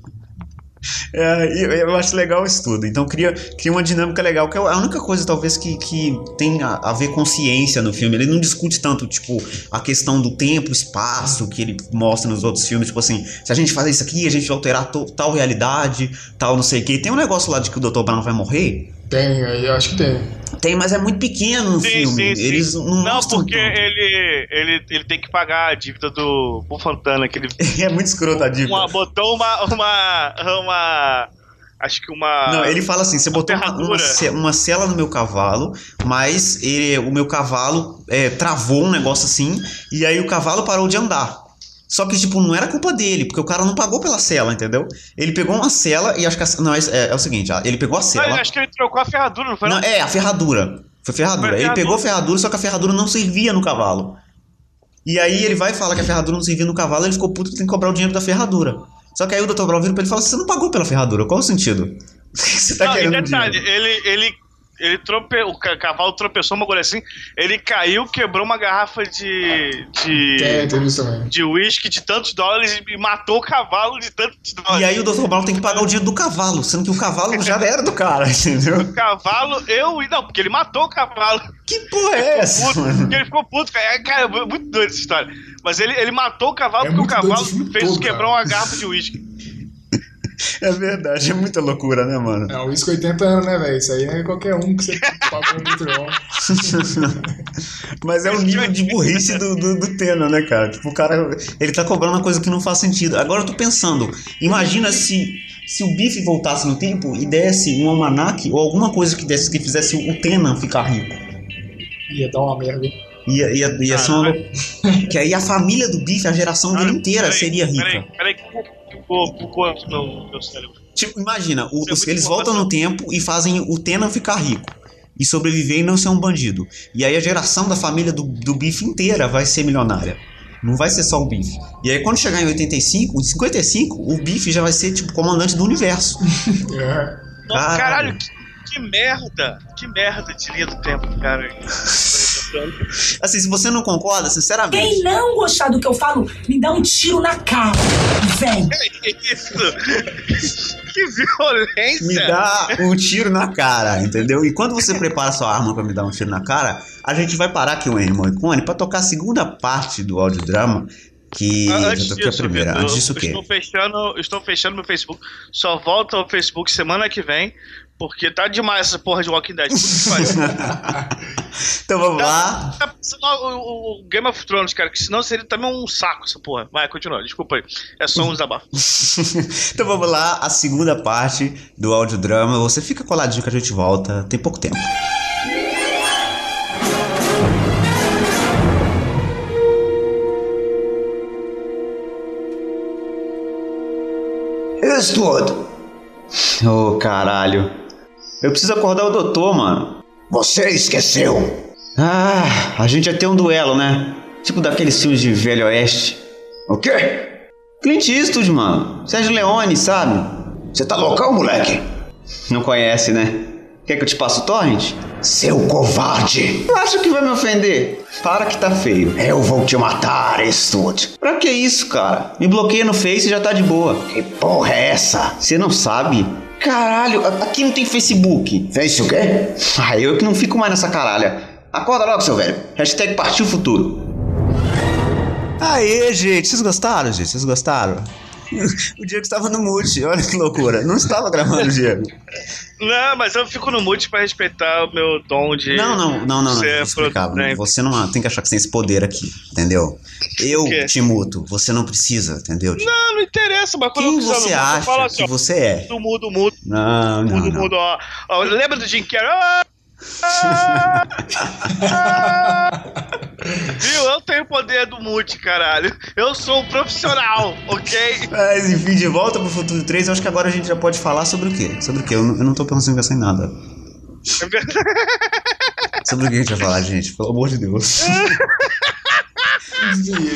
É, eu, acho legal isso tudo. Então cria, cria uma dinâmica legal, que é a única coisa, talvez, que, que tem a, a ver com ciência no filme. Ele não discute tanto, tipo, a questão do tempo, espaço, que ele mostra nos outros filmes. Tipo assim, se a gente fazer isso aqui, a gente vai alterar to- tal realidade, tal não sei o quê. Tem um negócio lá de que o Dr. Brown vai morrer. Tem, eu acho que tem. Tem, mas é muito pequeno no Sim, filme. sim, sim. Eles não, Não, porque tanto. ele, ele, ele tem que pagar a dívida do Paul Fontana, que ele <laughs> É muito escroto a dívida. uma, botou uma, uma, uma. Acho que uma. Não, ele fala assim: você botou uma, uma, uma cela no meu cavalo, mas ele- o meu cavalo é, travou um negócio assim, e aí o cavalo parou de andar. Só que, tipo, não era culpa dele, porque o cara não pagou pela cela, entendeu? Ele pegou uma cela e acho que. A, não, é, é- é o seguinte: ah, ele pegou a cela. eu acho que ele trocou a ferradura, não foi? Não, é, a ferradura. Foi ferradura. Foi Ele ferradura. pegou a ferradura, só que a ferradura não servia no cavalo. E aí ele vai falar que a ferradura não servia no cavalo, ele ficou puto que tem que cobrar o dinheiro da ferradura. Só que aí o Dr. Brown vira pra ele e fala: Você não pagou pela ferradura, qual o sentido? <laughs> Você tá não e querendo detalhe, dinheiro? ele, ele, ele trope... o ca- cavalo tropeçou uma coisa assim, ele caiu, quebrou uma garrafa de. De. tem isso também. de uísque de tantos dólares e matou o cavalo de tantos dólares. E aí o Dr. Brown tem que pagar o dinheiro do cavalo, sendo que o cavalo já era do cara, <laughs> entendeu? O cavalo, eu. Não, porque ele matou o cavalo. Que porra é essa? Puto, ele ficou puto, cara. É, Cara, é muito doido essa história. Mas ele, ele matou o cavalo É porque o cavalo fez todo, quebrar cara. uma garrafa de uísque. É verdade, é muita loucura, né, mano? É, o Isco 80 anos, né, velho? Isso aí é qualquer um que você pagou no Patreon. Mas é o nível de burrice do, do, do Tena, né, cara? Tipo, o cara, ele tá cobrando uma coisa que não faz sentido. Agora eu tô pensando, imagina se, se o Biff voltasse no tempo e desse um almanac ou alguma coisa que desse que fizesse o Tena ficar rico. Ia dar uma merda. hein? Ia, ia, ia ser uma <laughs> Que aí a família do Biff, a geração dele inteira seria rica. Peraí, peraí, que ficou, ficou aqui no meu cérebro. Tipo, imagina, o- é eles voltam no tempo e fazem o Tena ficar rico. E sobreviver e não ser um bandido. E aí a geração da família do, do Biff inteira vai ser milionária. Não vai ser só o Biff. E aí quando chegar em 85, em 55, o Biff já vai ser tipo comandante do universo. <laughs> É. Não, caralho, que, que merda. Que merda de linha do tempo, cara. <laughs> Assim, se você não concorda, sinceramente. Quem não gostar do que eu falo, me dá um tiro na cara, velho. Que isso? Que violência. Me dá um tiro na cara, entendeu? E quando você prepara sua arma pra me dar um tiro na cara, a gente vai parar aqui o Henry Moicone pra tocar a segunda parte do audiodrama. Que Ah, já Antes toquei a disso, primeira. Vitor, Antes disso o quê? Estou fechando, estou fechando meu Facebook. Só volto ao Facebook semana que vem. Porque tá demais essa porra de Walking Dead. <laughs> Então vamos lá. Tá o, o- Game of Thrones, cara, que senão seria também um saco essa porra. Vai, continua, desculpa aí. É só um desabafo. <laughs> então vamos lá, a segunda parte do audiodrama. Você fica coladinho que a gente volta. Tem pouco tempo. Estudo. Ô caralho. Eu preciso acordar o doutor, mano. Você esqueceu. Ah, a gente ia ter um duelo, né? Tipo daqueles filmes de Velho Oeste. O quê? Clint Eastwood, mano. Sérgio Leone, sabe? Você tá loucão, moleque? Não conhece, né? Quer que eu te passe o torrent? Seu covarde! Acha que vai me ofender? Para que tá feio. Eu vou te matar, Eastwood. Pra que isso, cara? Me bloqueia no Face e já tá de boa. Que porra é essa? Você não sabe? Caralho, aqui não tem Facebook. Face o quê? Ah, eu que não fico mais nessa caralha. Acorda logo, seu velho. Hashtag partiu futuro. Aê, gente, vocês gostaram, gente? Vocês gostaram? O Diego estava no mute, olha que loucura. Não estava gravando, Diego. Não, mas eu fico no mute pra respeitar o meu dom de. Não, não, não, não, não. ser explicar. produto, Você não tem que achar que você tem esse poder aqui, entendeu? Eu te muto, você não precisa, entendeu? Diego? Não, não interessa, mas quando Quem eu você mundo, eu acha falo assim, que ó, você é? Mudo, mudo, mudo, Não, não, mudo, não. mudo, ó. Ó, Lembra do Jim Carrey? Ah! <laughs> Ah! Ah! Viu? Eu tenho o poder do mute, caralho. Eu sou um profissional, ok? Mas enfim, de volta pro Futuro 3, eu acho que agora a gente já pode falar sobre o quê? Sobre o quê? Eu não, eu não tô pensando em nada. É verdade. Sobre o que a gente vai falar, gente? Pelo amor de Deus. <laughs>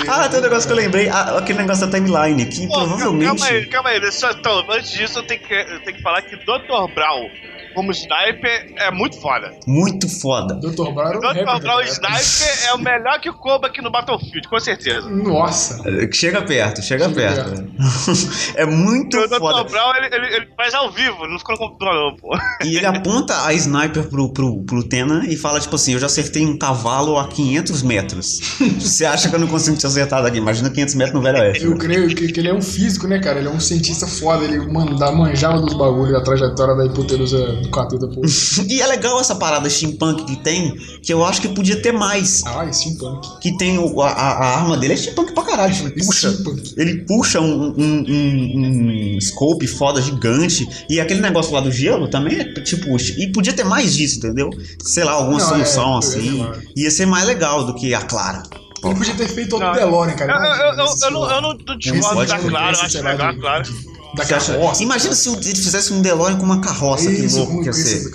ah, tem um negócio que eu lembrei. Ah, aquele negócio da timeline que Pô, provavelmente. Calma aí, calma aí. Eu- então, antes disso, eu tenho, que, eu tenho que falar que Dr. Brown, como sniper, é muito foda. Muito foda. Dr. Brown Dr. Brown. Sniper é o melhor que o Koba aqui no Battlefield, com certeza. Nossa. Chega perto, chega, Chega perto. <laughs> é muito o Dr. foda. Brown, ele, ele, ele faz ao vivo, não fica no computador, não, pô. E ele aponta a sniper pro, pro, pro Tena e fala, tipo assim, eu já acertei um cavalo a 500 metros. <laughs> Você acha que eu não consigo te acertar daqui? Imagina 500 metros no Velho Oeste. Eu creio que, que ele é um físico, né, cara? Ele é um cientista foda. Ele manda, manjava dos bagulhos, da trajetória da hipotenusa do pô. <laughs> E é legal essa parada steampunk que tem, que eu acho que podia ter mais. Ah, steampunk. Que tem o, a, a- arma dele é steampunk pra caralho. Ele puxa, Steampunk. ele puxa um, um, um, um scope foda gigante. E aquele negócio lá do gelo também é tipo. E podia ter mais disso, entendeu? Sei lá, alguma Não, solução é, assim. é, é. Ia ser mais legal do que a Clara. Ele podia ter feito outro DeLorean, cara. eu, eu, eu, eu não, eu não discordo da Clara, eu acho legal, claro. Da Você acha- carroça. Imagina se ele fizesse um DeLorean com uma carroça, que louco que ia ser.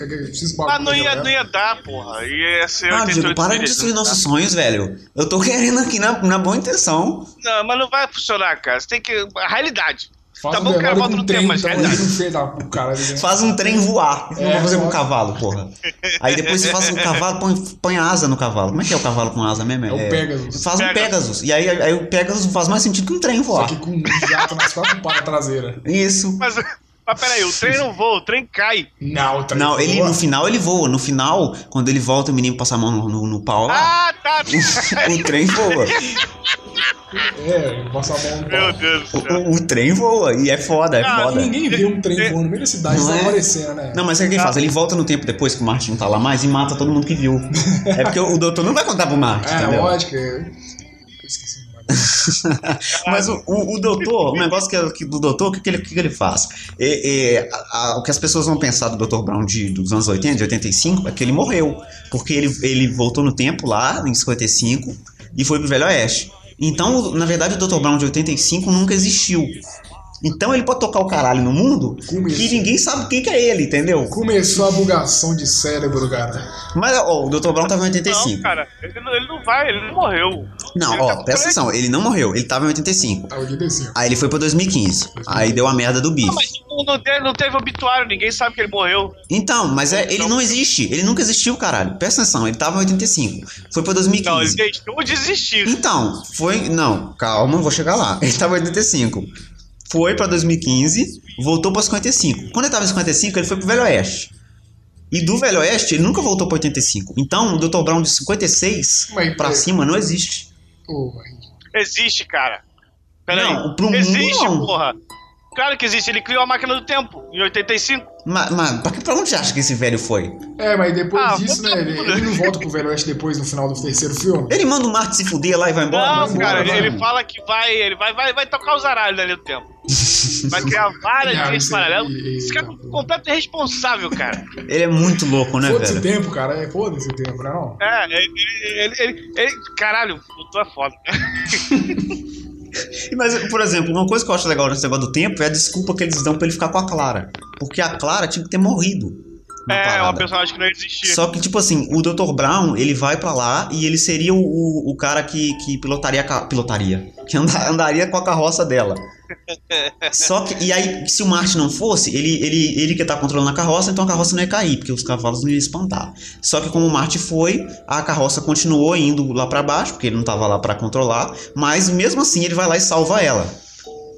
bagulhos não ia, não ia dar, porra. Ia ser Ah, 88 Diego, para de destruir não nossos sonhos, velho. Eu tô querendo aqui na, na boa intenção. Não, mas não vai funcionar, cara. Você tem que. A realidade. Faz Tá um bom que o cara com no trem, tempo, mas então, da- o cara né? Faz um trem voar. Isso não É, vai fazer com um só- cavalo, porra. Aí depois você faz um cavalo, põe, põe asa no cavalo. Como é que é o cavalo com asa mesmo? É o Pegasus. Faz um Pegasus. Pegasus. E aí, aí o Pegasus faz mais sentido que um trem Só voar. que com um jato nas quatro patas traseiras. Isso. Mas, mas peraí, o trem não voa, o trem cai. Não, o trem Não, ele voa. no final ele voa. No final, quando ele volta, o menino passa a mão no, no, no pau lá. Ah, tá. <laughs> o trem voa. É, passa a mão no Meu pau. Deus do O, céu. o- o trem voa e é foda, é Ah, foda. Ninguém vê um trem voando no meio da cidade, Não tá é? aparecendo, né? Não, mas sabe o que ele faz? Ele volta no tempo depois que o Martin não tá lá mais e mata todo mundo que viu. É porque o doutor não vai contar pro Martin, É, entendeu? lógico. <laughs> Mas o, o, o doutor, o negócio que, é- que do doutor, o que, que, ele, que, que ele faz? A- a- o que as pessoas vão pensar do Dr. Brown de, dos anos 80, de 85, é que ele morreu. Porque ele, ele voltou no tempo lá, em 55, e foi pro Velho Oeste. Então, na verdade, o Dr. Brown de 85 nunca existiu. Então ele pode tocar o caralho no mundo Começou. que ninguém sabe quem que é ele, entendeu? Começou a bugação de cérebro, cara. Mas, ó, o Dr. Brown tava em 85. Não, cara, ele não, ele não vai, ele não morreu. Não, Ele ó, tá presta atenção, ele não morreu, ele tava em 85. Tá 85. Aí ele foi pra 2015. Aí deu a merda do bife. Não, mas não, não teve, não teve obituário, ninguém sabe que ele morreu. Então, mas é, ele não existe. Ele nunca existiu, caralho. Presta atenção, ele tava em 85. Foi pra 2015. Não, ele deixou de existir. Então, foi. Não, calma, vou chegar lá. Ele tava em 85. Foi pra 2015, voltou pra 55. Quando ele tava em 55, ele foi pro Velho Oeste. E do Velho Oeste, ele nunca voltou pra 85. Então, o Dr. Brown de 56 Mas, pra é- cima não existe. Existe, cara. Peraí. Não, pro mundo, existe, não. porra. Claro que existe, ele criou a máquina do tempo, em 85. Mas, mas pra, que- pra onde você acha que esse velho foi? É, mas depois Ah, disso, né? Ele, ele não volta pro Velho Oeste depois no final do terceiro filme. Ele manda o Marte se fuder lá e vai embora? Não, Vai embora, cara, ele, ele fala que vai, ele vai, vai, vai tocar os aralhos ali do tempo. <laughs> Vai criar várias linhas aí- paralelas. Esse cara é completo irresponsável, cara. Ele é muito louco, né, Foda-se o velho? tempo, cara. É, foda-se o tempo, né? Não. É, ele, ele, ele, ele- caralho, o tu é foda. <laughs> <laughs> Mas, por exemplo, uma coisa que eu acho legal nesse negócio do tempo é a desculpa que eles dão pra ele ficar com a Clara. Porque a Clara tinha que ter morrido. É, uma parada. personagem que não existia. Só que, tipo assim, o Dr. Brown, ele vai pra lá e ele seria o, o, o cara que, que pilotaria pilotaria. Que anda- <laughs> andaria com a carroça dela. Só que, e aí, se o Marte não fosse, ele, ele, ele que tá controlando a carroça, então a carroça não ia cair, porque os cavalos não iam espantar. Só que como o Marte foi, a carroça continuou indo lá pra baixo, porque ele não tava lá pra controlar, mas mesmo assim ele vai lá e salva ela.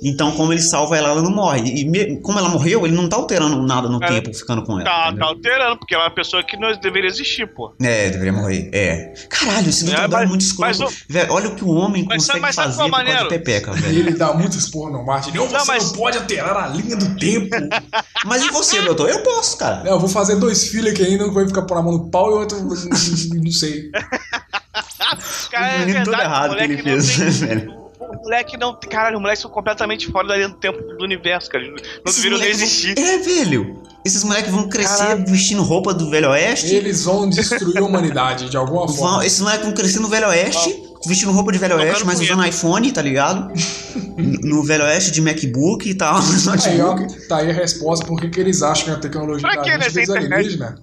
Então, como ele salva ela, ela não morre. E me- como ela morreu, ele não tá alterando nada no É. tempo ficando com ela. Tá, entendeu? tá alterando, porque ela é uma pessoa que não deveria existir, pô. É, deveria morrer. É. Caralho, esse Dr. É, é mas- muito escroto. mas o- Velho, olha o que o homem Mas consegue mas sabe fazer é por causa de pepeca, <laughs> velho. ele dá muitos porra no Martin. Não, você Não, mas- não pode alterar a linha do tempo. <laughs> Mas e você, doutor? Eu posso, cara. Não, eu vou fazer dois filhos aqui ainda, um vai ficar por a mão no pau e o outro. Não sei. <laughs> Cara, o é menino verdade, errado que ele fez, velho. Moleque não. Caralho, os moleques são completamente fora da linha do tempo do universo, cara. Não Esses deveriam nem vão- existir. É, velho. Esses moleques vão crescer vestindo roupa do Velho Oeste. Eles vão destruir a humanidade de alguma Vão, forma. esses moleques vão crescer no Velho Oeste, vestindo roupa de Velho Tocando Oeste, mas usando iPhone, tá ligado? <laughs> no Velho Oeste de MacBook e tal, Aí, ó, tá aí a resposta por que eles acham que a tecnologia Pra da que gente internet? alienígena.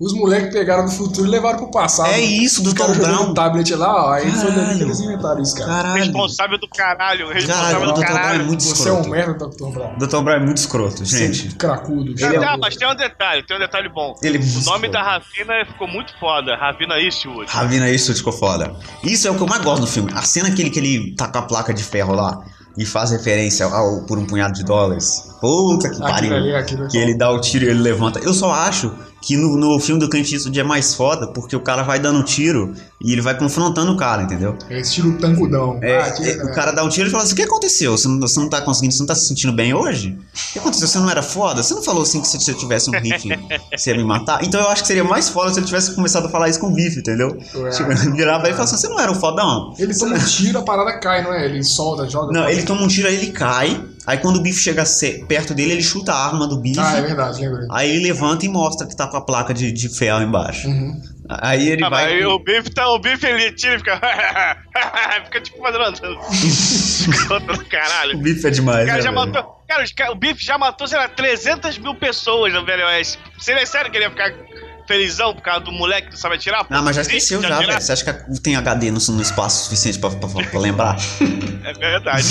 Os moleques pegaram do futuro e levaram pro passado. É isso, caras jogando Brown. um tablet lá, ó, aí foi daí que Caralho. eles inventaram isso, cara. Caralho. Responsável do caralho. Responsável Caralho, o do Dr. Brown é caralho. muito Você é um escroto. merda, Dr. Brown. Dr. Brown é muito escroto, gente. Você é cracudo. Ele é Ah, um- mas tem um detalhe, tem um detalhe bom. Ele é o nome escroto. da Ravina ficou muito foda. Ravina Eastwood. Ravina isso ficou foda. Isso é o que eu mais gosto do filme. A cena que ele, que ele tá com a placa de ferro lá e faz referência ao por um punhado de dólares. Puta que Aquilo pariu. ali, aquilo Que ele dá o tiro e ele levanta. Eu só acho que no, no filme do Clint Eastwood é mais foda porque o cara vai dando um tiro e ele vai confrontando o cara, entendeu? É estilo tancudão. É, Ah, é, o cara dá um tiro e fala assim: o que aconteceu? Você não, você não tá conseguindo, você não tá se sentindo bem hoje? O que aconteceu? Você não era foda? Você não falou assim que se você tivesse um rifle você ia me matar? Então eu acho que seria mais foda se ele tivesse começado a falar isso com o bife, entendeu? É. Tipo, virava aí e falava assim: você não era o fodão? Ele toma um tiro, a parada cai, não é? Ele solta, joga. Não, ele toma um tiro, aí ele cai. Aí quando o bife chega perto dele, ele chuta a arma do bife. Ah, é verdade, lembrei. Aí ele levanta e mostra que tá com a placa de, de ferro embaixo. Uhum. Aí ele Ah, vai. aí o Biff tá, o Biff ele tira e fica. <laughs> fica tipo fazendo. <laughs> Do O caralho. bife é demais. O cara né, já velho? matou. Cara, o Biff já matou, sei lá, 300 mil pessoas no Velho Oeste. Seria sério que ele ia ficar felizão por causa do moleque que não sabe atirar? Ah, mas já esqueceu já, velho. Você acha que tem HD no, no espaço suficiente pra, pra, pra lembrar? <laughs> É verdade.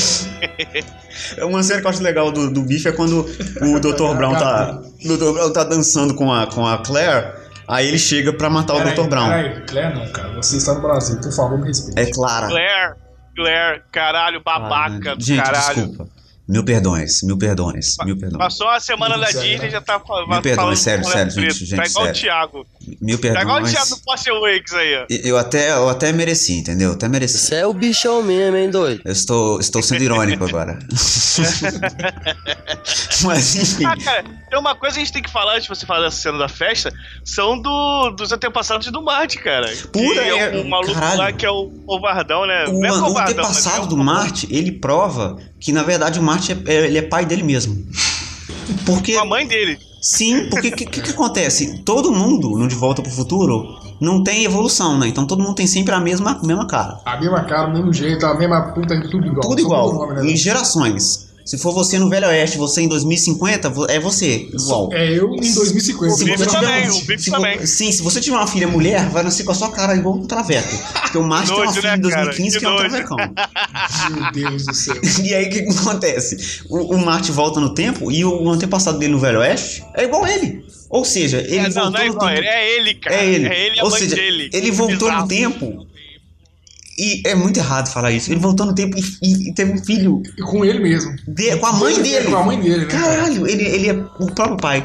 <laughs> Uma cena que eu acho legal do, do bife é quando o <laughs> Dr. Brown tá. O Dr. Brown tá dançando com a, com a Claire, aí ele chega pra matar o Peraí, Dr. Brown. Peraí, Claire não, cara. Você está no Brasil, por favor, me respeite. É Clara. Claire, Claire, caralho, babaca do Gente, caralho. desculpa. Mil perdões, mil perdões, mil perdões. Passou uma semana da Sério, Disney né? e já tá perdoe, falando sério, com sério, mulher gente, preta. Tá gente, igual sério. o Thiago. Mil Agora o perdões. teatro do Force Awakens aí, ó. Eu até, eu até mereci, entendeu? Até mereci. Você é o bichão mesmo, hein, doido? Eu estou, estou sendo irônico agora. <laughs> Mas enfim. Ah, cara, tem uma coisa que a gente tem que falar antes de você falar dessa cena da festa, são do, dos antepassados do Marte, cara. Puta, que é é- o maluco caralho. lá que é o covardão, né? O, Não é o antepassado é o do Marte, ele prova que na verdade o Marte é, é- ele é pai dele mesmo. Porque Com a mãe dele. Sim, porque o que, que, que acontece? Todo mundo no De Volta pro Futuro não tem evolução, né? Então todo mundo tem sempre a mesma, mesma cara. A mesma cara, o mesmo jeito, a mesma puta, tudo igual. Tudo igual. nome, né? Em gerações. Se for você no Velho Oeste, você em 2050, vo- é você, igual. É eu em 2050. O Biff você tiver também, um- o se também. Sim, se você tiver uma filha mulher, vai nascer com a sua cara igual um traveco. Porque o Marte tem uma filha né, em cara? 2015 que, Que é um travecão. <laughs> Meu Deus do céu. <laughs> E aí o que, acontece? O, o Marte volta no tempo e o, antepassado dele no Velho Oeste é igual ele. Ou seja, ele É, não, voltou não é no tempo. ele, é ele, cara. É ele. É ele e a Ou mãe seja, dele. ele voltou Bizarro. no tempo. E é muito errado falar isso. Ele voltou no tempo e, e- e teve um filho E com ele mesmo. de- com a mãe dele. Com a mãe dele, né? cara? Caralho, ele, ele é o próprio pai.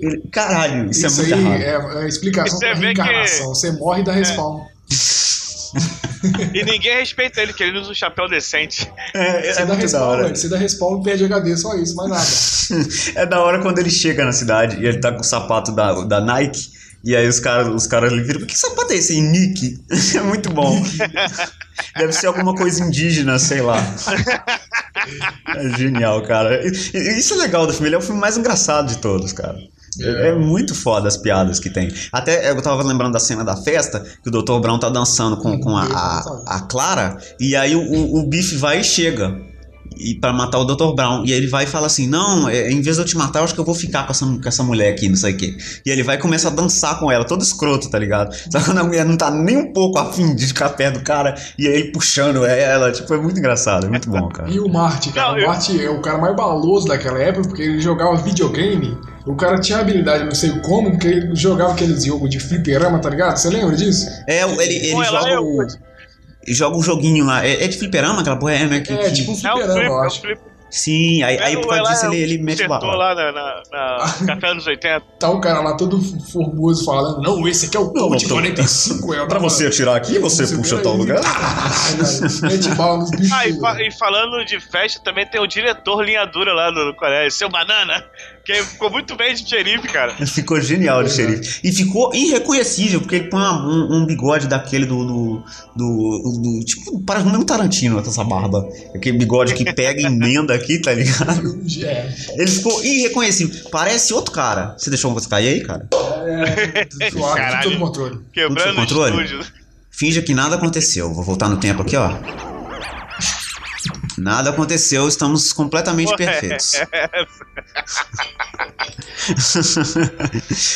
Ele- caralho, isso, Isso, é muito aí errado. é, é a explicação Você da vê que- reencarnação. Você morre e dá respawn. <laughs> E ninguém respeita ele, que ele usa um chapéu decente. É, Você é dá muito da respawn, hora. velho. Você dá respawn e perde HD, só isso, mais nada. <laughs> É da hora quando ele chega na cidade e ele tá com o sapato da, da Nike. E aí os caras os caras ali viram, que sapato é esse? Nick? <laughs> É muito bom. <laughs> Deve ser alguma coisa indígena, sei lá. É genial, cara. Isso é legal do filme, ele é o filme mais engraçado de todos, cara. É. é muito foda as piadas que tem. Até eu tava lembrando da cena da festa, que o Dr. Brown tá dançando com, com a, a, a Clara, e aí o, o, o Biff vai e chega. E para matar o Dr. Brown. E aí ele vai e fala assim: Não, é, em vez de eu te matar, eu acho que eu vou ficar com essa, com essa mulher aqui, não sei o quê. E ele vai e começa a dançar com ela, todo escroto, tá ligado? <laughs> Só que quando a mulher não tá nem um pouco afim de ficar perto do cara, e aí ele puxando ela, tipo, é muito engraçado, é muito bom, cara. E o Marty, cara. Não, o eu- Marty é o cara mais baloso daquela época, porque ele jogava videogame. O cara tinha habilidade, não sei como, porque ele jogava aqueles jogos de fliperama, tá ligado? Você lembra disso? É, ele, ele Pô, joga é o. Joga um joguinho lá. É, é de fliperama aquela porra? É, né? Que, É, que- tipo um É fliperama, Flip, eu é o acho. Flip. Sim, aí, aí É, por causa disso é ele, ele mete o barro. lá na, na, na <laughs> Café dos 80. Tá o cara lá todo formoso falando, não, esse aqui é o Colt tô- 45. É, <laughs> Pra você atirar aqui, você puxa tal lugar. <laughs> Mete bala nos bichos. Ah, e, fa- e falando de festa, também tem o diretor linha dura lá no, no Coreia, seu Banana, que ficou muito bem de xerife, cara. Ficou genial de xerife. E ficou irreconhecível, porque ele põe uma- um, um bigode daquele do. do, do, do- tipo, parece mesmo Tarantino essa barba. Aquele bigode que pega e emenda aqui, tá ligado? É, Ele ficou irreconhecível. Parece outro cara. Você deixou você cair aí, cara? é, suave, Caralho. tudo sob controle. Quebrando o controle? Finja que nada aconteceu. Vou voltar no tempo aqui, ó. Nada aconteceu, estamos completamente Ué. perfeitos. <laughs>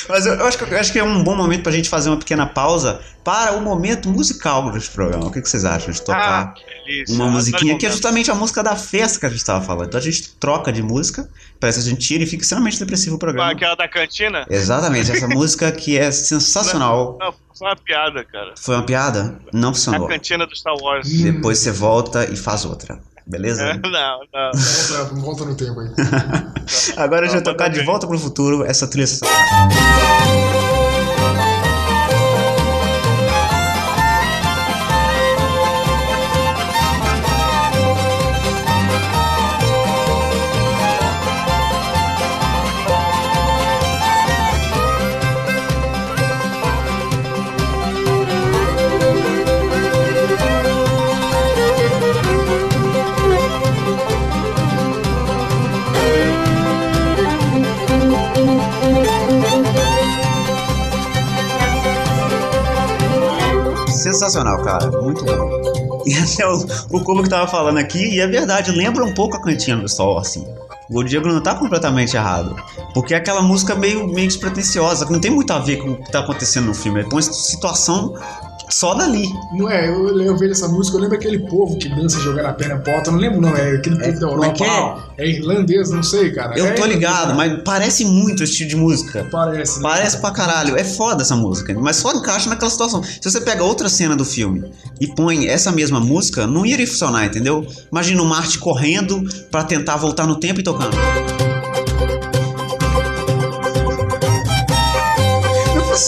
Mas eu, eu acho que, eu acho que é um bom momento pra gente fazer uma pequena pausa para o momento musical desse programa. O que, que vocês acham de Ah, tocar delícia. uma musiquinha que é justamente a música da festa que a gente estava falando? Então a gente troca de música, parece que a gente tira e fica extremamente depressivo o Ah, programa. Aquela da cantina? Exatamente, essa <laughs> música que é sensacional. Não, foi uma piada, cara. Foi uma piada? Não A funcionou. cantina do Star Wars. Depois você volta e faz outra. Beleza? <laughs> Não, não. Volta, volta no tempo aí. <laughs> Agora a gente vai tocar de bem. volta pro futuro essa trilha sonora. Sensacional, cara. Muito bom. E até o, o que tava falando aqui, e é verdade, lembra um pouco a cantina do Sol, assim. O Diego não tá completamente errado. Porque é aquela música meio, meio despretensiosa, que não tem muito a ver com o que tá acontecendo no filme. Ele põe situação só dali. Não é, eu, eu vejo essa música, eu lembro aquele povo que dança jogando a perna eu não lembro não, é aquele povo da como é Europa, que é? é irlandês, não sei, cara. Eu É tô ligado, mas parece muito esse tipo de música. Parece, né? Parece pra caralho. É foda essa música, mas só encaixa naquela situação. Se você pega outra cena do filme e põe essa mesma música, não iria funcionar, entendeu? Imagina o Marte correndo pra tentar voltar no tempo e tocando.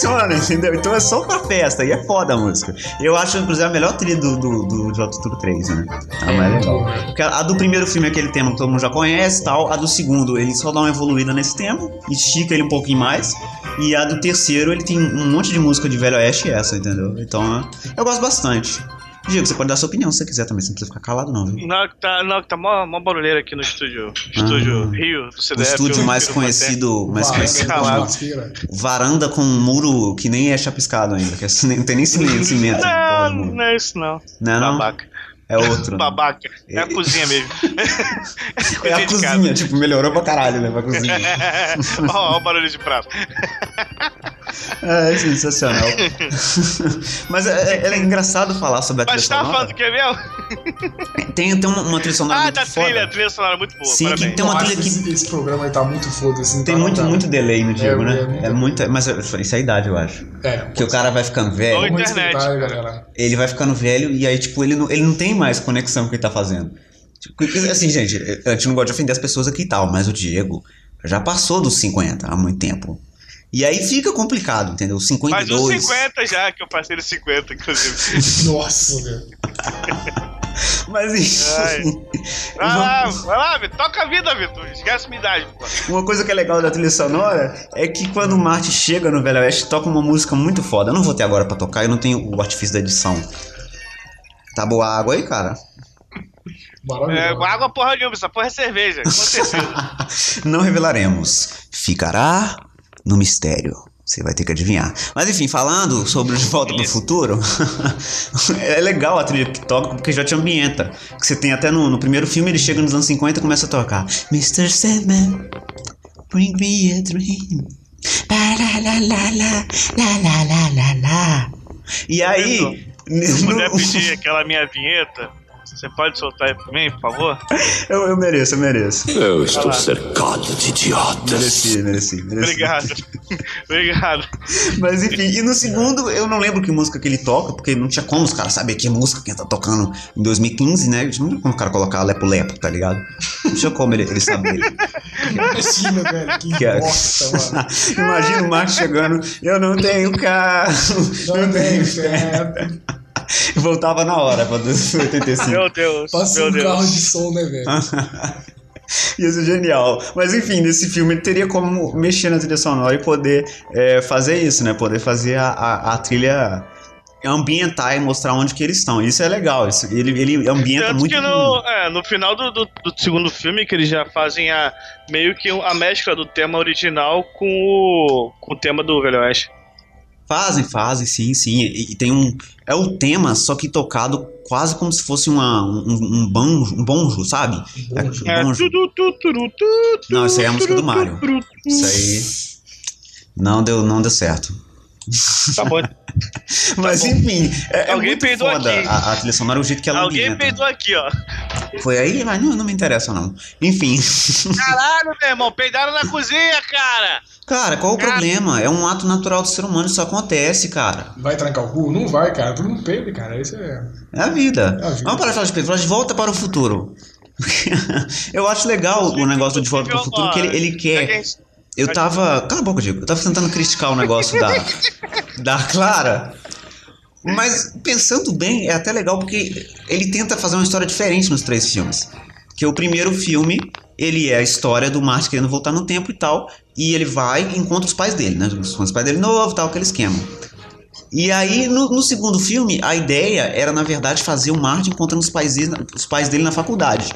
Funciona, entendeu? Então é só pra festa, e é foda a música. Eu acho, inclusive, a melhor trilha do, do, do Tudo 3, né? A mais legal. Porque a a do primeiro filme é aquele tema que todo mundo já conhece e tal. A do segundo, ele só dá uma evoluída nesse tema, estica ele um pouquinho mais. E a do terceiro, ele tem um monte de música de Velho Oeste e essa, entendeu? Então, eu gosto bastante. Diego, você pode dar sua opinião se você quiser também, você não precisa ficar calado não, viu? Não, que tá, não, que tá mó, mó barulheira aqui no estúdio. Estúdio Rio, do O CDF. estúdio mais conhecido, mais conhecido varanda com um muro que nem é chapiscado ainda, que é- não tem nem <laughs> cimento. cimento Não, não é isso não. Não é não? Babaca. É outro. Babaca. É a cozinha mesmo. <laughs> <laughs> É a de casa. cozinha, tipo, melhorou pra caralho, né? Pra cozinha. Ó, ó o barulho de prato. <laughs> É sensacional. <laughs> Mas é, é- é engraçado falar sobre a trilha Mas tava sonora. falando do que mesmo? <laughs> Tem, tem uma, uma trilha sonora Ah, muito da foda. trilha, a trilha sonora é muito boa. Sim, que parabéns. tem uma trilha que esse, esse programa aí tá muito foda-se. não tem tá, muito, não tá. muito delay no Diego, É, né? é muito- É muita. Mas isso é a idade, eu acho. É, Porque o cara vai ficando velho. Vamos internet, ele vai ficando velho e aí, tipo, ele não, ele não tem mais conexão com o que ele tá fazendo. Tipo, assim, gente, a gente não gosta de ofender as pessoas aqui e tal, mas o Diego já passou dos 50 há muito tempo. E aí fica complicado, entendeu? Mas 52. uns 50 já, que eu passei dos 50, inclusive. <laughs> Nossa, velho. <laughs> Mas enfim. Ai. <laughs> Vai lá, vai lá, Vitor. Toca a vida, Vitor. Esquece minha idade, pô. Uma coisa que é legal da trilha sonora é que quando o Marty chega no Velho Oeste, toca uma música muito foda. Eu não vou ter agora pra tocar, eu não tenho o artifício da edição. Tá boa a água aí, cara? É, água porra nenhuma, essa porra é cerveja, com certeza. Não revelaremos. Ficará no mistério. Você vai ter que adivinhar. Mas enfim, falando sobre o De Volta pro Futuro, <laughs> é legal a trilha que toca porque já te ambienta. Que você tem até no, no primeiro filme, ele chega nos anos 50 e começa a tocar Mr. Sandman, bring me a dream. La, la, la, la, la, la, la, la, la. E aí, Se puder <laughs> pedir aquela minha vinheta, você pode soltar aí pra mim, por favor? <laughs> eu, eu mereço, eu mereço. Eu estou cercado de idiotas. Mereci, mereci, mereci. Obrigado. <laughs> Obrigado. Mas enfim, e no segundo eu não lembro que música que ele toca, porque não tinha como os caras saber que música que ele tá tocando em 2015, né? Não tinha como o cara colocar Lepo Lepo, tá ligado? Não tinha como ele, ele saber. Imagina, velho. Que, Que é- bosta, mano. <laughs> Imagina o Marcos chegando, eu não tenho carro, Não tem fé. <laughs> Voltava na hora pra 85. <laughs> Meu Deus. Passa meu um Deus. carro de som, né, velho? <laughs> Ia ser genial. Mas enfim, nesse filme ele teria como mexer na trilha sonora e poder é, fazer isso, né? Poder fazer a, a, a trilha ambientar e mostrar onde que eles estão. Isso é legal. Isso, ele, ele ambienta Tanto muito. que no, é, no final do, do, do segundo filme, que eles já fazem a meio que a mescla do tema original com o, com o tema do Velho Oeste. Fazem, fazem, sim, sim. E, e tem um. É o tema, só que tocado quase como se fosse uma, um, um, banjo, um bonjo, sabe? Bonjo. É, É, bonjo. Não, isso aí é a música do Mario. Isso aí. Não deu, não deu certo. Tá bom. <laughs> Mas enfim, é, é Alguém muito peidou foda aqui. a, a trilha sonora, o jeito que ela Alguém ambienta. peidou aqui, ó. Foi aí, mas não, não me interessa não. Enfim. <laughs> Caralho, meu irmão, peidaram na cozinha, cara! Cara, qual o Cara. problema? É um ato natural do ser humano, isso acontece, cara. Vai trancar o cu? Não vai, cara. Todo mundo perde, cara. Isso é. É a vida. É a vida. Vamos parar de falar de de volta para o futuro. <laughs> Eu acho legal o negócio do de volta para o futuro, que ele, ele quer. Eu tava. Cala a boca, Diego. Eu tava tentando criticar o negócio da, <laughs> da Clara. Mas pensando bem, é até legal porque ele tenta fazer uma história diferente nos três filmes. Que o primeiro filme, ele é a história do Marty querendo voltar no tempo e tal. E ele vai e encontra os pais dele, né? Os pais dele novo tal, aquele esquema. E aí, no, no segundo filme, a ideia era, na verdade, fazer o Marty encontrando os pais, dele, os pais dele na faculdade.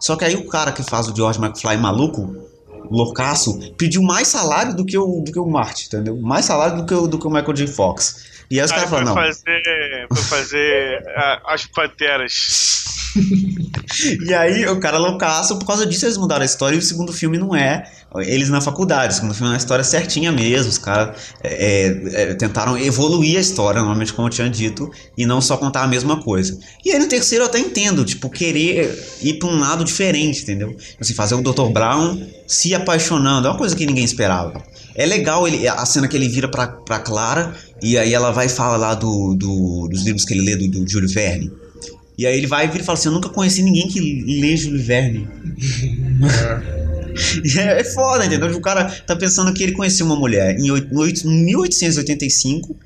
Só que aí o cara que faz o George McFly maluco, loucaço, pediu mais salário do que o, do que o Marty, entendeu? Mais salário do que o, do que o Michael J. Fox. E aí os caras falaram, não, fazer, foi fazer <laughs> ah, as panteras. E aí, o cara loucaço, por causa disso eles mudaram a história e o segundo filme não é eles na faculdade. O segundo filme é uma história certinha mesmo. Os caras é, é, tentaram evoluir a história, normalmente, como eu tinha dito, e não só contar a mesma coisa. E aí no terceiro eu até entendo, tipo, querer ir pra um lado diferente, entendeu? Assim, fazer o Dr. Brown se apaixonando, é uma coisa que ninguém esperava. É legal ele, a cena que ele vira pra, pra Clara e aí ela vai e fala lá do, do- dos livros que ele lê do, do Júlio Verne. E aí ele vai e vira e fala assim: Eu nunca conheci ninguém que lê Júlio Verne. <laughs> <laughs> <laughs> É, é foda, entendeu? O cara tá pensando que ele conheceu uma mulher em oit- no oit- 1885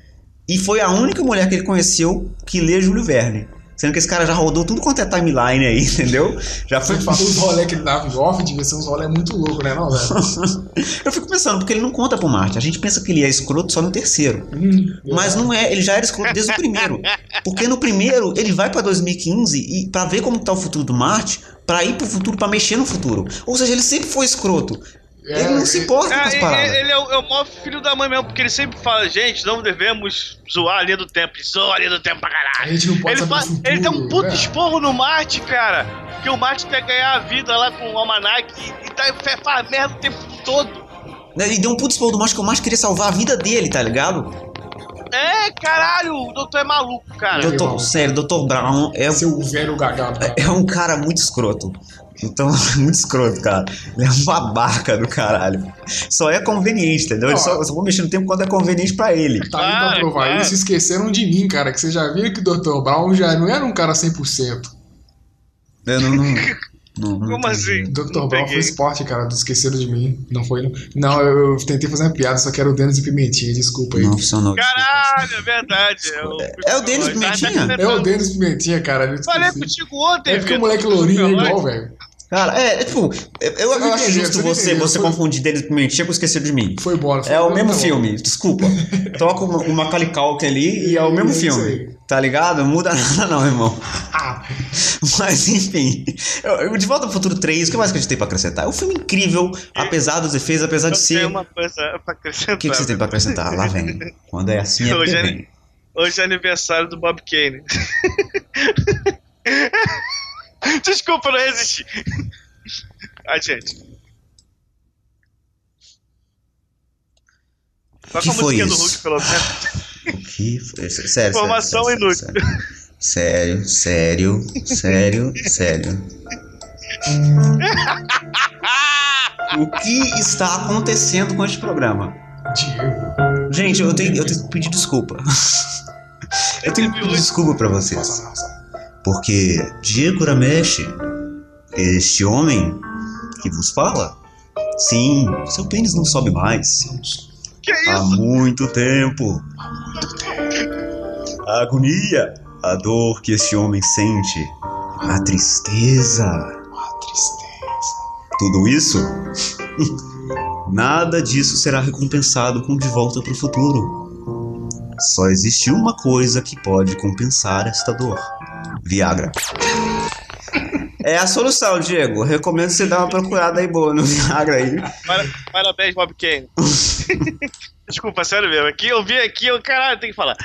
e foi a única mulher que ele conheceu que lê Júlio Verne. Sendo que esse cara já rodou tudo quanto é timeline aí, <laughs> entendeu? Já foi. Você falou os rolê que ele dava em off, devia ser uns rolê muito louco, né, não, velho? <laughs> Eu fico pensando, porque ele não conta pro Marte. A gente pensa que ele é escroto só no terceiro. Hum, Mas não é, ele já era escroto desde o primeiro. Porque no primeiro, ele vai pra 2015 e para ver como tá o futuro do Marte, pra ir pro futuro, pra mexer no futuro. Ou seja, ele sempre foi escroto. Ele não se importa com as É, paradas. ele, ele é, o, é o maior filho da mãe mesmo, porque ele sempre fala, gente, não devemos zoar a linha do tempo. Ele zoa a linha do tempo pra A caralho. gente não pode Ele, saber fa- o futuro, ele dá um puto né? esporro no Marte, cara. Que o Marte quer ganhar a vida lá com o Almanac e, e tá, faz merda o tempo todo. Ele deu um puto expor do Marte que o Marte queria salvar a vida dele, tá ligado? É, caralho, o doutor é maluco, cara. Doutor, sério, Dr. Brown é, Seu velho gagado. é um cara muito escroto. Então, <laughs> muito escroto, cara. Ele é um babaca do caralho. Só é conveniente, entendeu? Ele só, só vou mexer no tempo quando é conveniente pra ele. Tá aí pra Ah, provar claro. isso, esqueceram de mim, cara, que você já viu que o Dr. Brown já não era um cara 100%. Eu não. não, não, não Como entendi. assim? Dr. Não Brown fez parte, cara, do esqueceram de mim. Não foi, não. Não, eu, eu tentei fazer uma piada, só que era o Denis e Pimentinha, desculpa aí. Não funcionou. Caralho, é verdade. É o, É o Denis Tá- tá Pimentinha? É o Denis Pimentinha, cara. eu Falei contigo ontem, É porque o moleque lourinho é igual, velho. Cara, é, é tipo, eu, eu Você acho justo você você, foi- confundir Denis Pimentinha com Esquecer de Mim. Foi bola. foi É o mesmo bom. filme, desculpa. <laughs> Toca uma, uma Calicalque ali e é o mesmo É isso filme. aí. Tá ligado? Não muda <laughs> nada não, irmão. Ah, Mas enfim, eu, eu- De Volta ao Futuro 3, o que mais que a gente tem pra acrescentar? É um filme incrível, apesar dos efeitos, apesar de Eu ser... tenho O uma coisa pra acrescentar. que, que você tem pra acrescentar? Lá vem. Quando é assim, é Hoje é-. Hoje é aniversário do Bob Kane. <laughs> <laughs> Desculpa, eu não resisti. Ai, gente. Toca Que a foi isso? Hulk, pelo menos. Que foi? Sério, sério. Informação sério, inútil. Sério, sério, sério, sério. O que está acontecendo com este programa? Diego. Gente, eu tenho, eu tenho que pedir desculpa. Eu tenho que pedir desculpa pra vocês. Porque Diego Ramesh, este homem que vos fala, sim, seu pênis não sobe mais. Que Há isso? muito tempo. A agonia, a dor que este homem sente, a tristeza, A tristeza. tudo isso, <laughs> nada disso será recompensado com De Volta para o Futuro. Só existe uma coisa que pode compensar esta dor: Viagra. É a solução, Diego. Recomendo você dar uma procurada aí boa no Viagra aí. Para- Parabéns, Bob Kane. <laughs> Desculpa, sério mesmo. Aqui eu vi aqui, eu caralho, tem que falar.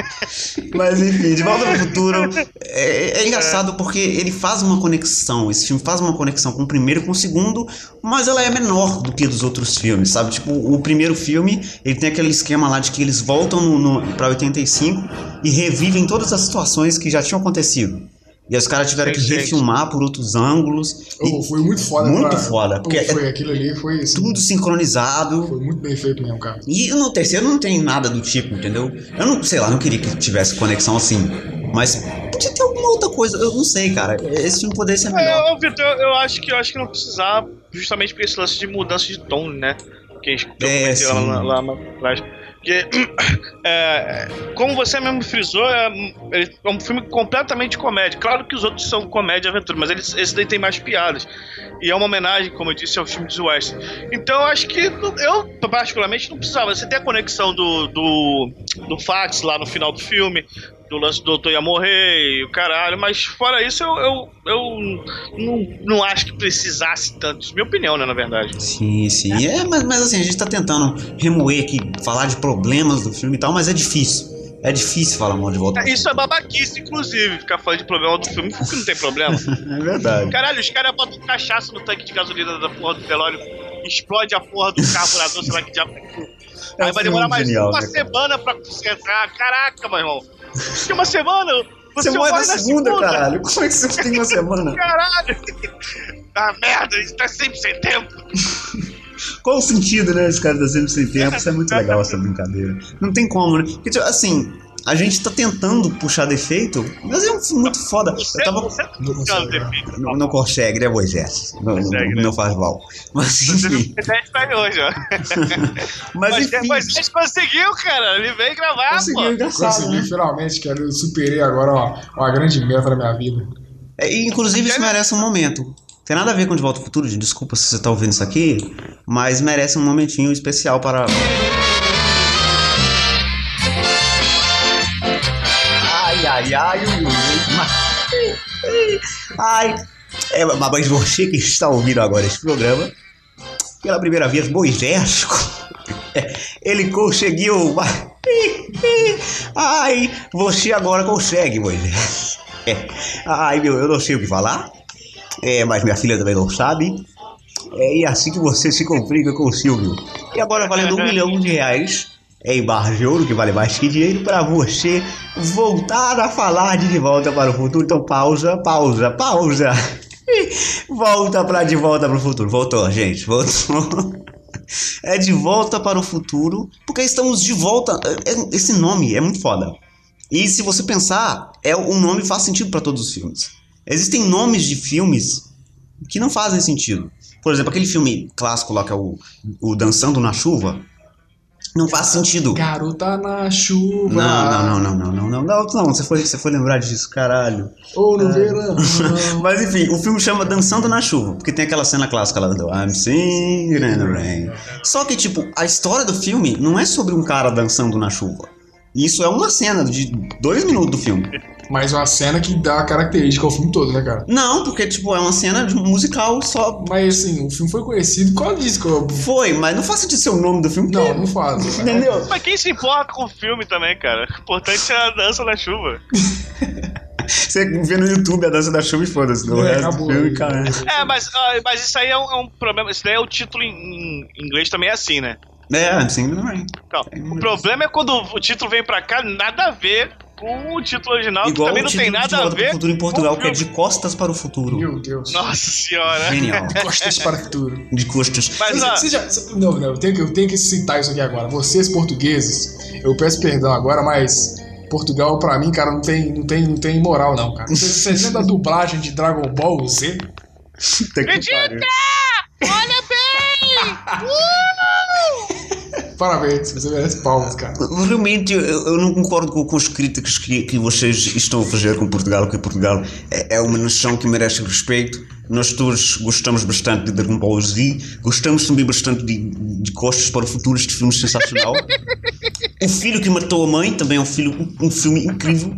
<laughs> Mas enfim, De Volta para o Futuro é, é engraçado porque ele faz uma conexão. Esse filme faz uma conexão com o primeiro e com o segundo, mas ela é menor do que dos outros filmes, sabe? Tipo, o primeiro filme, ele tem aquele esquema lá de que eles voltam no, no, pra 85 e revivem todas as situações que já tinham acontecido. E aí os caras tiveram que refilmar por outros ângulos. E Oh, foi muito foda. Muito pra- foda, porque é foi aquilo ali, foi assim, tudo sincronizado. Foi muito bem feito mesmo, cara. E no terceiro não tem nada do tipo, entendeu? Eu não, sei lá, não queria que tivesse conexão assim. Mas podia ter alguma outra coisa, eu não sei, cara. Esse filme poderia ser melhor. É, ô, Vitor, eu, eu acho que eu acho que não precisava, justamente por esse lance de mudança de tom, né? Que a gente eu É, lá, lá, lá atrás. Porque, <clears throat> é, como você mesmo frisou, é, ele é um filme completamente comédia. Claro que os outros são comédia e aventura, mas eles, esse daí tem mais piadas. E é uma homenagem, como eu disse, ao filme de West. Então acho que eu, particularmente, não precisava. Você tem a conexão do, do, do fax lá no final do filme, do lance do doutor ia morrer e o caralho, mas fora isso eu, eu, eu não, não acho que precisasse tanto. Isso é minha opinião, né, na verdade. Sim, sim. É, mas, mas assim, a gente tá tentando remoer aqui, falar de problemas do filme e tal, mas é difícil. É difícil falar mal de volta. É, Isso é babaquice, inclusive, ficar falando de problema do filme, porque não tem problema. <laughs> É verdade. Caralho, os caras botam cachaça no tanque de gasolina da porra do velório, explode a porra do carburador, sei lá que diabo. É um <laughs> Aí vai demorar mais genial, uma né, cara? semana pra consertar. Caraca, meu irmão. Que uma semana? Você morre na na segunda, caralho. Como é que você tem uma semana? <laughs> Caralho! Ah, merda, isso tá sempre sem tempo. Qual o sentido, né? Esse cara tá sempre sem tempo. Isso é muito legal, essa brincadeira. Não tem como, né? Porque, tipo, assim, a gente tá tentando puxar defeito, mas é um filme muito foda. Eu tava. Buscando defeito. Não, não consegue, né, Moisés? Não, não, Consegue, né? não faz mal. Mas enfim. tem 10 pra hoje, ó. <laughs> Mas enfim. mas a gente conseguiu, cara. Ele veio gravar, Conseguiu, pô. engraçado. Consegui, né? finalmente, cara. Eu superei agora uma, uma grande meta da minha vida. É, e, inclusive, isso merece um momento. Tem nada a ver com De Volta ao Futuro, desculpa se você tá ouvindo isso aqui, mas merece um momentinho especial para. Ai, ai, ai. Ai, é, mas você que está ouvindo agora esse programa, pela primeira vez, Moisés, é, <laughs> ele conseguiu. <laughs> Ai, você agora consegue, Moisés. É. <laughs> Ai, meu, eu não sei o que falar. É, mas minha filha também não sabe. É, e assim que você se complica com o Silvio. E agora valendo um milhão de reais em barras de ouro, que vale mais que dinheiro, para você voltar a falar de De Volta para o Futuro. Então pausa, pausa, pausa. <laughs> Volta para De Volta para o Futuro. Voltou, gente, voltou. <laughs> É De Volta para o Futuro, porque estamos de volta. é- é- Esse nome é muito foda. E se você pensar, é um nome faz sentido para todos os filmes. Existem nomes de filmes que não fazem sentido. Por exemplo, aquele filme clássico lá que é o, o Dançando na Chuva, não faz sentido. Garota na chuva. Não, não, não, não, não, não, não, não, você foi, você foi lembrar disso, caralho. Ou no verão. <laughs> Mas enfim, o filme chama Dançando na Chuva, porque tem aquela cena clássica lá do I'm singing in the rain. Só que, tipo, a história do filme não é sobre um cara dançando na chuva. Isso é uma cena de dois minutos do filme. Mas uma cena que dá característica ao filme todo, né, cara? Não, porque, tipo, é uma cena de musical só. Mas assim, o filme foi conhecido por causa disso. que eu- Foi, mas não faz sentido ser o nome do filme. Não, não faz. cara. <laughs> Entendeu? Mas quem se importa com o filme também, cara? O importante é a dança na chuva. <laughs> Você vê no YouTube a dança da chuva e foda-se. É, resto do acabou. filme, cara. É, mas, ah, mas isso aí é um, é um problema. Isso daí é o título em, em inglês também é assim, né? É, I'm singing in the rain. Então, o problema é quando o título vem pra cá, nada a ver com o título original, Igual que também o não título tem de nada a ver. Futuro em Portugal, que é de costas para o futuro. Meu Deus. Nossa senhora. Genial. <laughs> Costas para o futuro. De costas. Mas, Você- ó, você já- você- não, não, eu tenho, que, eu tenho que citar isso aqui agora. Vocês portugueses, eu peço perdão agora, mas Portugal, pra mim, cara, não tem, não tem, não tem moral, não, cara. Vocês, vocês lembram da dublagem de Dragon Ball Z? Pariu. olha bem! <laughs> Parabéns, você merece palmas, cara. Realmente, eu, eu não concordo com, com as críticas que, que vocês estão a fazer com Portugal, que Portugal é, é uma nação que merece respeito. Nós todos gostamos bastante de Dragon Ball Z, gostamos também bastante de, de Costas para o Futuro, este filme sensacional. <laughs> o Filho que Matou a Mãe também é um, filho, um filme incrível.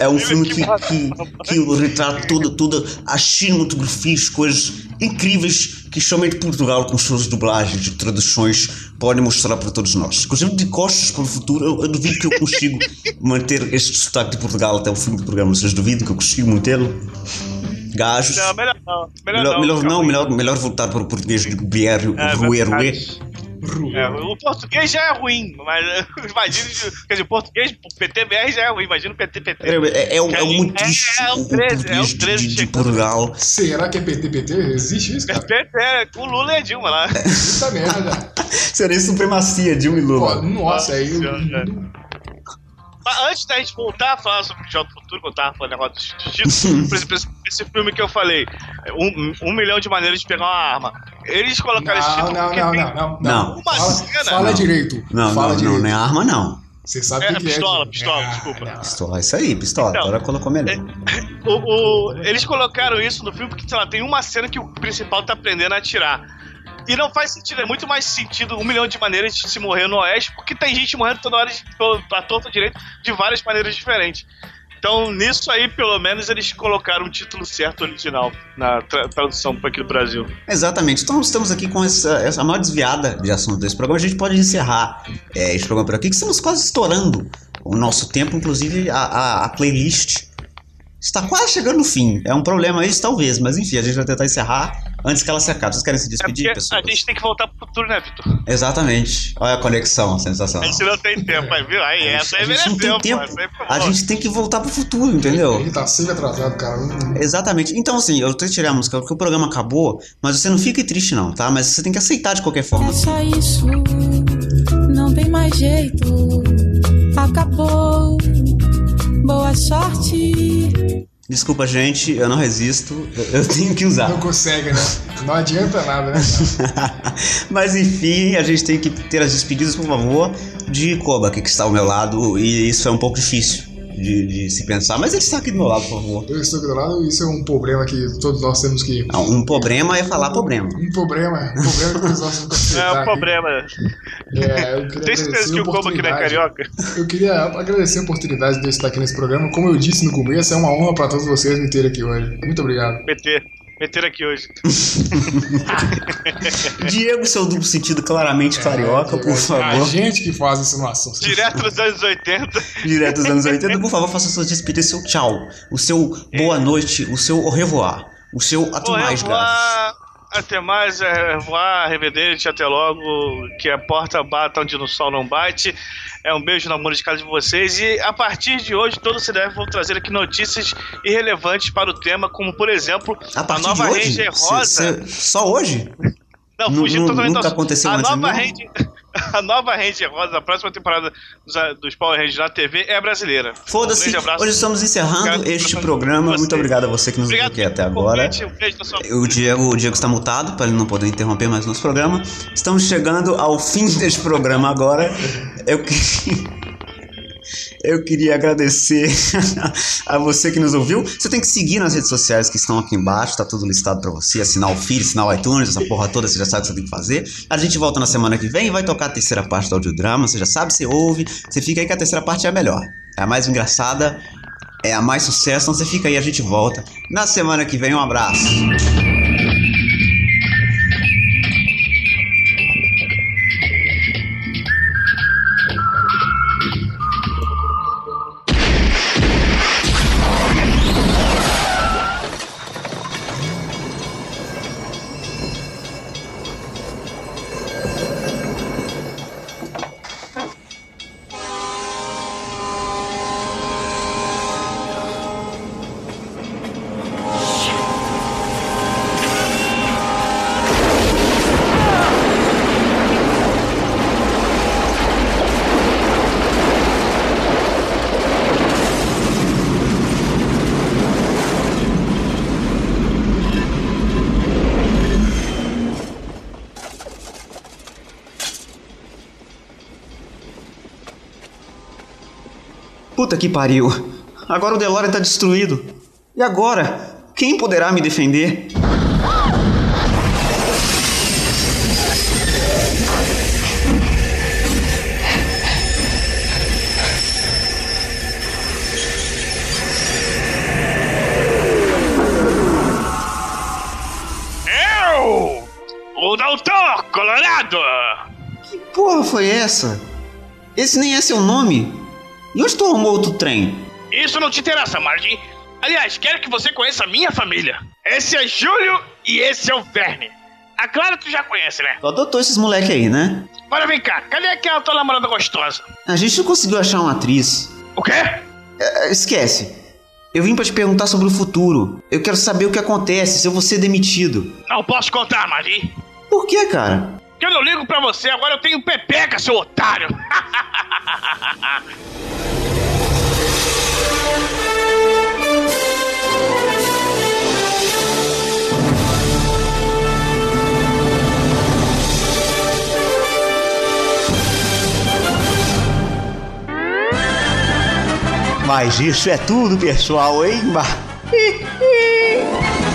É, um <laughs> filme que, que, que retrata toda, toda a cinematografia, as coisas incríveis que somente Portugal, com suas dublagens e traduções, pode mostrar para todos nós. Inclusive, de costas para o futuro, eu, eu duvido que eu consigo <laughs> manter este sotaque de Portugal até o fim do programa. Vocês duvidam que eu consigo mantê-lo? Gajos. Não, melhor não. Melhor, Melhor, não, melhor, melhor, melhor voltar para o português de Bier, É, Ruer, Ruer. verdade. É, o português já é ruim, mas <laughs> imagina, quer dizer, o português, o PTBR já é ruim, imagina o PTPT. É, é, é, um- é um É, é o 13, é de- 13 de, de chegando. Portugal. Será que é PTPT? Existe isso, cara? PT é com o Lula e a Dilma lá. Puta merda. <laughs> Seria supremacia, Dilma e Pô, Lula. nossa, aí. eu- Senhora. Mas antes da gente voltar a falar sobre o Jogo do Futuro, que eu tava falando negócio dos <laughs> títulos, por exemplo, esse, esse filme que eu falei, um, um milhão de maneiras de pegar uma arma. Eles colocaram esse Não, título não, porque não, tem não, não, Não. uma Fala, cena. fala Não. direito. Não, fala não, direito. não, não é arma, não. Você sabe É, que, pistola, é. pistola, Ah, desculpa. não. Pistola, isso aí, pistola. Então, Agora colocou melhor. O, o- eles colocaram isso no filme porque, sei lá, tem uma cena que o principal tá aprendendo a atirar. E não faz sentido, é muito mais sentido um milhão de maneiras de se morrer no Oeste, porque tem gente morrendo toda hora, de, a torta direito, de várias maneiras diferentes. Então, nisso aí, pelo menos, eles colocaram o título certo original na tra- tradução para aqui do Brasil. Exatamente. Então estamos aqui com essa, essa maior desviada de assunto desse programa. A gente pode encerrar é, esse programa por aqui, que estamos quase estourando o nosso tempo, inclusive a, a, a playlist está quase chegando no fim. É um problema isso, talvez, mas enfim, a gente vai tentar encerrar antes que ela se acabe. Vocês querem se É despedir, porque pessoal? a gente tem que voltar pro futuro, né, Vitor? Exatamente. Olha a conexão, A sensacional. gente não tem tempo, aí, viu? Aí, A essa aí a gente não tem pô. tempo. Essa aí foi A gente tem que voltar pro futuro, entendeu? Ele tá sempre atrasado, cara. Exatamente. Então, assim, eu tenho que tirar a música porque o programa acabou, mas você não fique triste, não, tá? Mas você tem que aceitar de qualquer forma. É só isso, não tem mais jeito. Acabou. Boa sorte. Desculpa, gente, eu não resisto. Eu- tenho que usar. Não consegue, né? Não adianta nada, né? <laughs> Mas enfim, a gente tem que ter as despedidas, por favor, de Koba, que está ao meu lado, e isso é um pouco difícil de, de se pensar, mas ele está aqui do meu lado, por favor. Eu estou aqui do lado, isso é um problema que todos nós temos que. Não, um problema é falar problema. Um problema, um problema que todos nós temos que <laughs> É um problema. É, eu queria Tem certeza agradecer que a o Koba aqui não é oportunidade. carioca? Eu queria agradecer a oportunidade de estar aqui nesse programa. Como eu disse no começo, é uma honra para todos vocês me terem aqui hoje. Muito obrigado. Meter. Meter aqui hoje. <laughs> Diego, seu duplo sentido claramente carioca, por A favor. gente que faz insinuação. Direto dos anos 80. Direto dos anos 80, por favor, faça suas despedidas, seu tchau, o seu boa noite, o seu au revoir, o seu até mais, revoir, gatos. Até mais, é, revoir, revedente, até logo. Que a porta bata onde no sol não bate. É um beijo no amor de casa de vocês. E a partir de hoje, todo o CDF vou trazer aqui notícias irrelevantes para o tema, como por exemplo, A a, nova? Ranger Cê- Rosa. cê- só hoje? Não, nu- totalmente do nunca assunto. aconteceu a antes, nova não? Ranger, <laughs> A nova Ranger Rosa, a próxima temporada dos, dos Power Rangers na TV é brasileira. Um Foda-se, abraço. hoje estamos encerrando este programa. Muito obrigado a você que nos Obrigado aqui até agora. um O Diego, o Diego está mutado para ele não poder interromper mais o nosso programa. Estamos chegando ao fim deste programa agora. Eu queria, <laughs> eu queria agradecer <laughs> a você que nos ouviu. Você tem que seguir nas redes sociais que estão aqui embaixo, tá tudo listado para você. Assinar o feed, assinar o iTunes, essa porra toda, você já sabe o que você tem que fazer. A gente volta na semana que vem e vai tocar a terceira parte do audiodrama. Você já sabe, você ouve. Você fica aí que a terceira parte é a melhor. É a mais engraçada, é a mais sucesso. Então você fica aí, a gente volta. Na semana que vem, um abraço. Puta que pariu. Agora o DeLorean tá destruído. E agora? Quem poderá me defender? Eu! O Doutor Colorado! Que porra foi essa? Esse nem é seu nome. E onde tu arrumou outro trem? Isso não te interessa, Margin. Aliás, quero que você conheça a minha família. Esse é Júlio e esse é o Verne. A Clara tu já conhece, né? Tu adotou esses moleque aí, né? Agora vem cá, cadê aquela tua namorada gostosa? A gente não conseguiu achar uma atriz. O quê? É, esquece. Eu vim pra te perguntar sobre o futuro. Eu quero saber o que acontece se eu vou ser demitido. Não posso contar, Margin. Por que, cara? Que eu não ligo pra você, agora eu tenho pepeca, seu otário. Mas isso é tudo, pessoal, hein? Bah. <laughs>